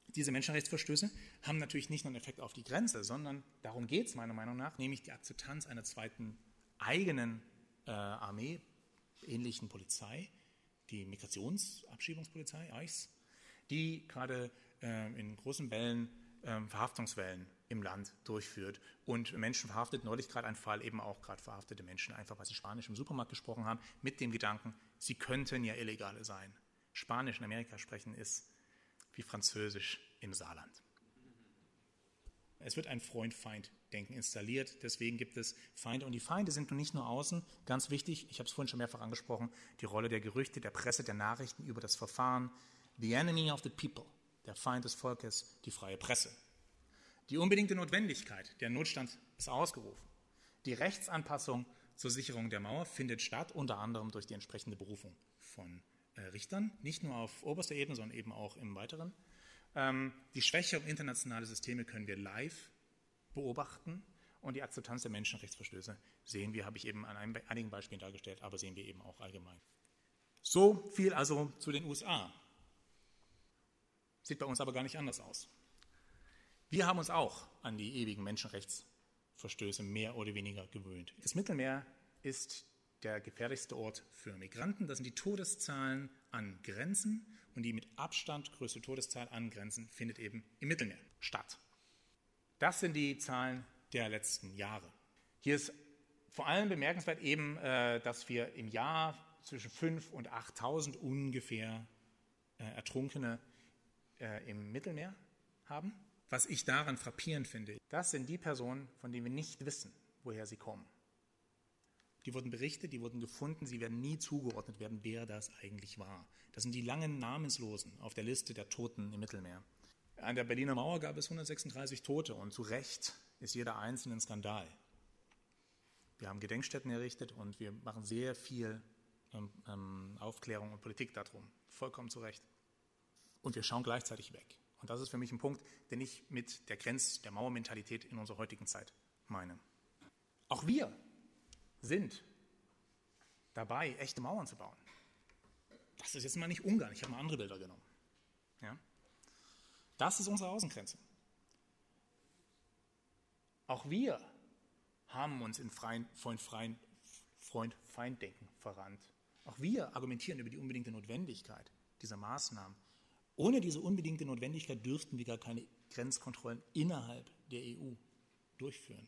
diese Menschenrechtsverstöße haben natürlich nicht nur einen Effekt auf die Grenze, sondern darum geht es meiner Meinung nach, nämlich die Akzeptanz einer zweiten eigenen äh, Armee, ähnlichen Polizei, die Migrationsabschiebungspolizei, ICE, die gerade äh, in großen Wellen äh, Verhaftungswellen im Land durchführt und Menschen verhaftet. Neulich gerade ein Fall, eben auch gerade verhaftete Menschen, einfach weil sie Spanisch im Supermarkt gesprochen haben, mit dem Gedanken, sie könnten ja Illegale sein. Spanisch in Amerika sprechen ist wie Französisch im Saarland. Es wird ein Freund-Feind-Denken installiert, deswegen gibt es Feinde. Und die Feinde sind nun nicht nur außen, ganz wichtig, ich habe es vorhin schon mehrfach angesprochen, die Rolle der Gerüchte, der Presse, der Nachrichten über das Verfahren. The enemy of the people, der Feind des Volkes, die freie Presse. Die unbedingte Notwendigkeit, der Notstand ist ausgerufen. Die Rechtsanpassung zur Sicherung der Mauer findet statt, unter anderem durch die entsprechende Berufung von Richtern, nicht nur auf oberster Ebene, sondern eben auch im Weiteren. Ähm, die Schwächung internationaler Systeme können wir live beobachten Und die Akzeptanz der Menschenrechtsverstöße sehen wir, habe ich eben an einigen Beispielen dargestellt, aber sehen wir eben auch allgemein. So viel also zu den USA. Sieht bei uns aber gar nicht anders aus. Wir haben uns auch an die ewigen Menschenrechtsverstöße mehr oder weniger gewöhnt. Das Mittelmeer ist der gefährlichste Ort für Migranten. Das sind die Todeszahlen an Grenzen und die mit Abstand größte Todeszahl an Grenzen findet eben im Mittelmeer statt. Das sind die Zahlen der letzten Jahre. Hier ist vor allem bemerkenswert eben, äh, dass wir im Jahr zwischen 5.000 und 8.000 ungefähr äh, Ertrunkene äh, im Mittelmeer haben. Was ich daran frappierend finde, das sind die Personen, von denen wir nicht wissen, woher sie kommen. Die wurden berichtet, die wurden gefunden, sie werden nie zugeordnet werden, wer das eigentlich war. Das sind die langen Namenslosen auf der Liste der Toten im Mittelmeer. An der Berliner Mauer gab es 136 Tote und zu Recht ist jeder einzelne ein Skandal. Wir haben Gedenkstätten errichtet und wir machen sehr viel ähm, ähm Aufklärung und Politik darum. Vollkommen zu Recht. Und wir schauen gleichzeitig weg. Und das ist für mich ein Punkt, den ich mit der Grenz- der Mauermentalität in unserer heutigen Zeit meine. Auch wir sind dabei, echte Mauern zu bauen. Das ist jetzt mal nicht Ungarn, ich habe mal andere Bilder genommen. Ja? Das ist unsere Außengrenze. Auch wir haben uns in Freund-Feind-Denken verrannt. Auch wir argumentieren über die unbedingte Notwendigkeit dieser Maßnahmen. Ohne diese unbedingte Notwendigkeit dürften wir gar keine Grenzkontrollen innerhalb der EU durchführen.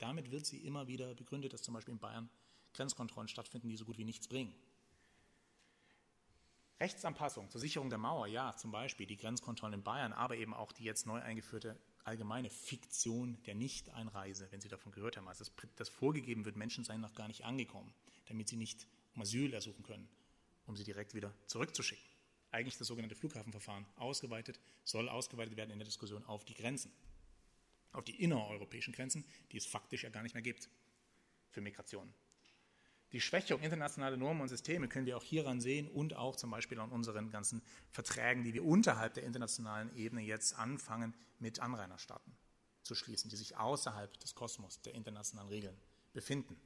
Damit wird sie immer wieder begründet, dass zum Beispiel in Bayern Grenzkontrollen stattfinden, die so gut wie nichts bringen. Rechtsanpassung zur Sicherung der Mauer, ja, zum Beispiel die Grenzkontrollen in Bayern, aber eben auch die jetzt neu eingeführte allgemeine Fiktion der Nichteinreise, wenn Sie davon gehört haben, also dass, dass vorgegeben wird, Menschen seien noch gar nicht angekommen, damit sie nicht um Asyl ersuchen können, um sie direkt wieder zurückzuschicken. Eigentlich das sogenannte Flughafenverfahren ausgeweitet, soll ausgeweitet werden in der Diskussion auf die Grenzen auf die innereuropäischen Grenzen, die es faktisch ja gar nicht mehr gibt für Migration. Die Schwächung internationaler Normen und Systeme können wir auch hieran sehen und auch zum Beispiel an unseren ganzen Verträgen, die wir unterhalb der internationalen Ebene jetzt anfangen, mit Anrainerstaaten zu schließen, die sich außerhalb des Kosmos der internationalen Regeln befinden.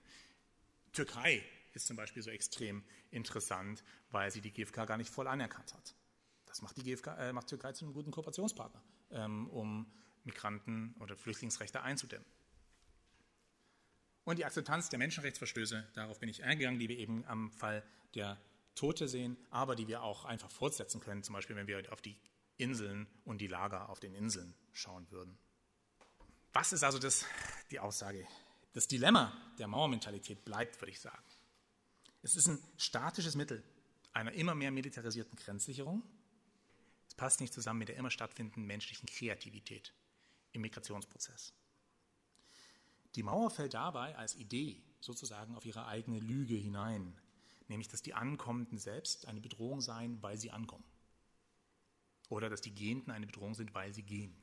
Türkei ist zum Beispiel so extrem interessant, weil sie die GfK gar nicht voll anerkannt hat. Das macht die GfK, äh, macht Türkei zu einem guten Kooperationspartner, ähm, um Migranten- oder Flüchtlingsrechte einzudämmen. Und die Akzeptanz der Menschenrechtsverstöße, darauf bin ich eingegangen, die wir eben am Fall der Tote sehen, aber die wir auch einfach fortsetzen können, zum Beispiel wenn wir auf die Inseln und die Lager auf den Inseln schauen würden. Was ist also das, die Aussage? Das Dilemma der Mauermentalität bleibt, würde ich sagen. Es ist ein statisches Mittel einer immer mehr militarisierten Grenzsicherung. Es passt nicht zusammen mit der immer stattfindenden menschlichen Kreativität im Migrationsprozess. Die Mauer fällt dabei als Idee sozusagen auf ihre eigene Lüge hinein, nämlich dass die Ankommenden selbst eine Bedrohung seien, weil sie ankommen. Oder dass die Gehenden eine Bedrohung sind, weil sie gehen.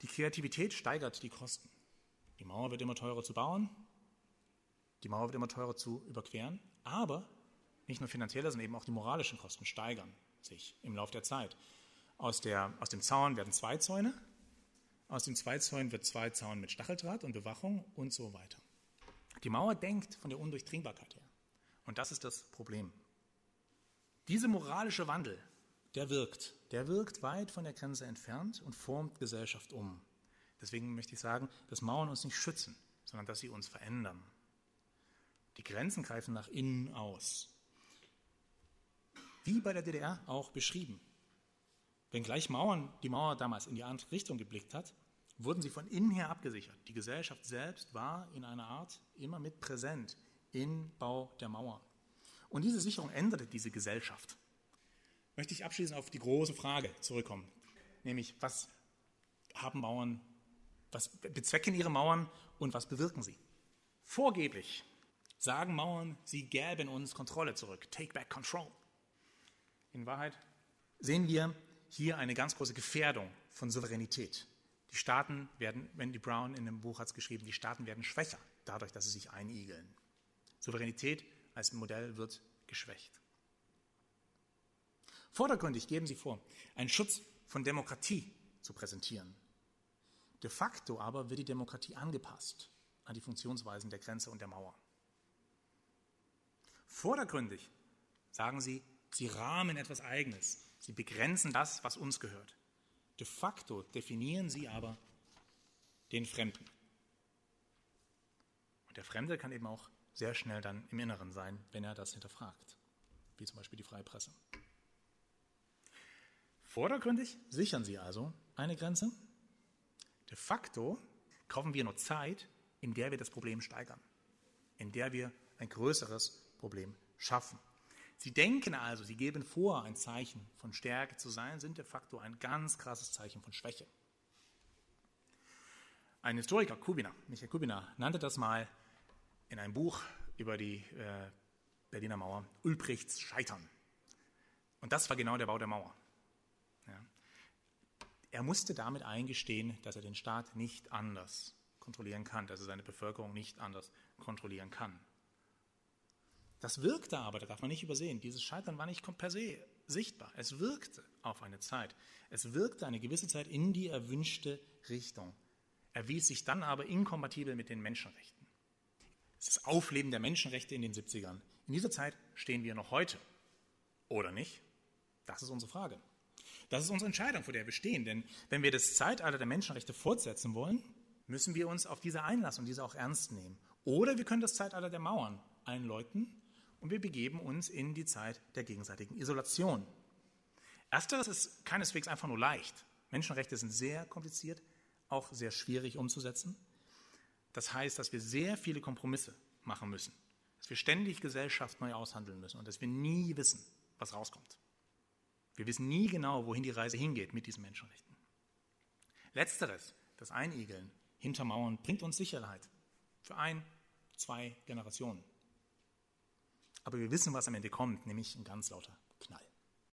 Die Kreativität steigert die Kosten. Die Mauer wird immer teurer zu bauen, die Mauer wird immer teurer zu überqueren, aber nicht nur finanzielle, sondern eben auch die moralischen Kosten steigern sich im Laufe der Zeit. Aus, der, aus dem Zaun werden zwei Zäune, aus dem Zweizäun wird zwei Zaun mit Stacheldraht und Bewachung und so weiter. Die Mauer denkt von der Undurchdringbarkeit her. Und das ist das Problem. Dieser moralische Wandel, der wirkt. Der wirkt weit von der Grenze entfernt und formt Gesellschaft um. Deswegen möchte ich sagen, dass Mauern uns nicht schützen, sondern dass sie uns verändern. Die Grenzen greifen nach innen aus. Wie bei der DDR auch beschrieben. Wenngleich Mauern, die Mauer damals in die andere Richtung geblickt hat, wurden sie von innen her abgesichert. Die Gesellschaft selbst war in einer Art immer mit präsent im Bau der Mauer. Und diese Sicherung änderte diese Gesellschaft. Möchte ich abschließend auf die große Frage zurückkommen, nämlich was haben Mauern, was bezwecken ihre Mauern und was bewirken sie? Vorgeblich sagen Mauern, sie gäben uns Kontrolle zurück, take back control. In Wahrheit sehen wir hier eine ganz große Gefährdung von Souveränität. Die Staaten werden, Wendy Brown in dem Buch hat es geschrieben, die Staaten werden schwächer, dadurch, dass sie sich einigeln. Souveränität als Modell wird geschwächt. Vordergründig geben sie vor, einen Schutz von Demokratie zu präsentieren. De facto aber wird die Demokratie angepasst an die Funktionsweisen der Grenze und der Mauer. Vordergründig sagen sie, sie rahmen etwas Eigenes. Sie begrenzen das, was uns gehört. De facto definieren sie aber den Fremden. Und der Fremde kann eben auch sehr schnell dann im Inneren sein, wenn er das hinterfragt, wie zum Beispiel die freie Presse. Vordergründig sichern sie also eine Grenze. De facto kaufen wir nur Zeit, in der wir das Problem steigern, in der wir ein größeres Problem schaffen. Sie denken also, sie geben vor, ein Zeichen von Stärke zu sein, sind de facto ein ganz krasses Zeichen von Schwäche. Ein Historiker, Kubina, Michael Kubina, nannte das mal in einem Buch über die äh, Berliner Mauer Ulbrichts Scheitern. Und das war genau der Bau der Mauer. Ja. Er musste damit eingestehen, dass er den Staat nicht anders kontrollieren kann, dass er seine Bevölkerung nicht anders kontrollieren kann. Das wirkte aber, das darf man nicht übersehen, dieses Scheitern war nicht per se sichtbar. Es wirkte auf eine Zeit. Es wirkte eine gewisse Zeit in die erwünschte Richtung. Erwies sich dann aber inkompatibel mit den Menschenrechten. Es ist das Aufleben der Menschenrechte in den 70ern. In dieser Zeit stehen wir noch heute. Oder nicht? Das ist unsere Frage. Das ist unsere Entscheidung, vor der wir stehen. Denn wenn wir das Zeitalter der Menschenrechte fortsetzen wollen, müssen wir uns auf diese einlassen und diese auch ernst nehmen. Oder wir können das Zeitalter der Mauern einläuten und wir begeben uns in die Zeit der gegenseitigen Isolation. Ersteres ist keineswegs einfach nur leicht. Menschenrechte sind sehr kompliziert, auch sehr schwierig umzusetzen. Das heißt, dass wir sehr viele Kompromisse machen müssen, dass wir ständig Gesellschaft neu aushandeln müssen und dass wir nie wissen, was rauskommt. Wir wissen nie genau, wohin die Reise hingeht mit diesen Menschenrechten. Letzteres, das Einigeln hinter Mauern, bringt uns Sicherheit für ein, zwei Generationen. Aber wir wissen, was am Ende kommt, nämlich ein ganz lauter.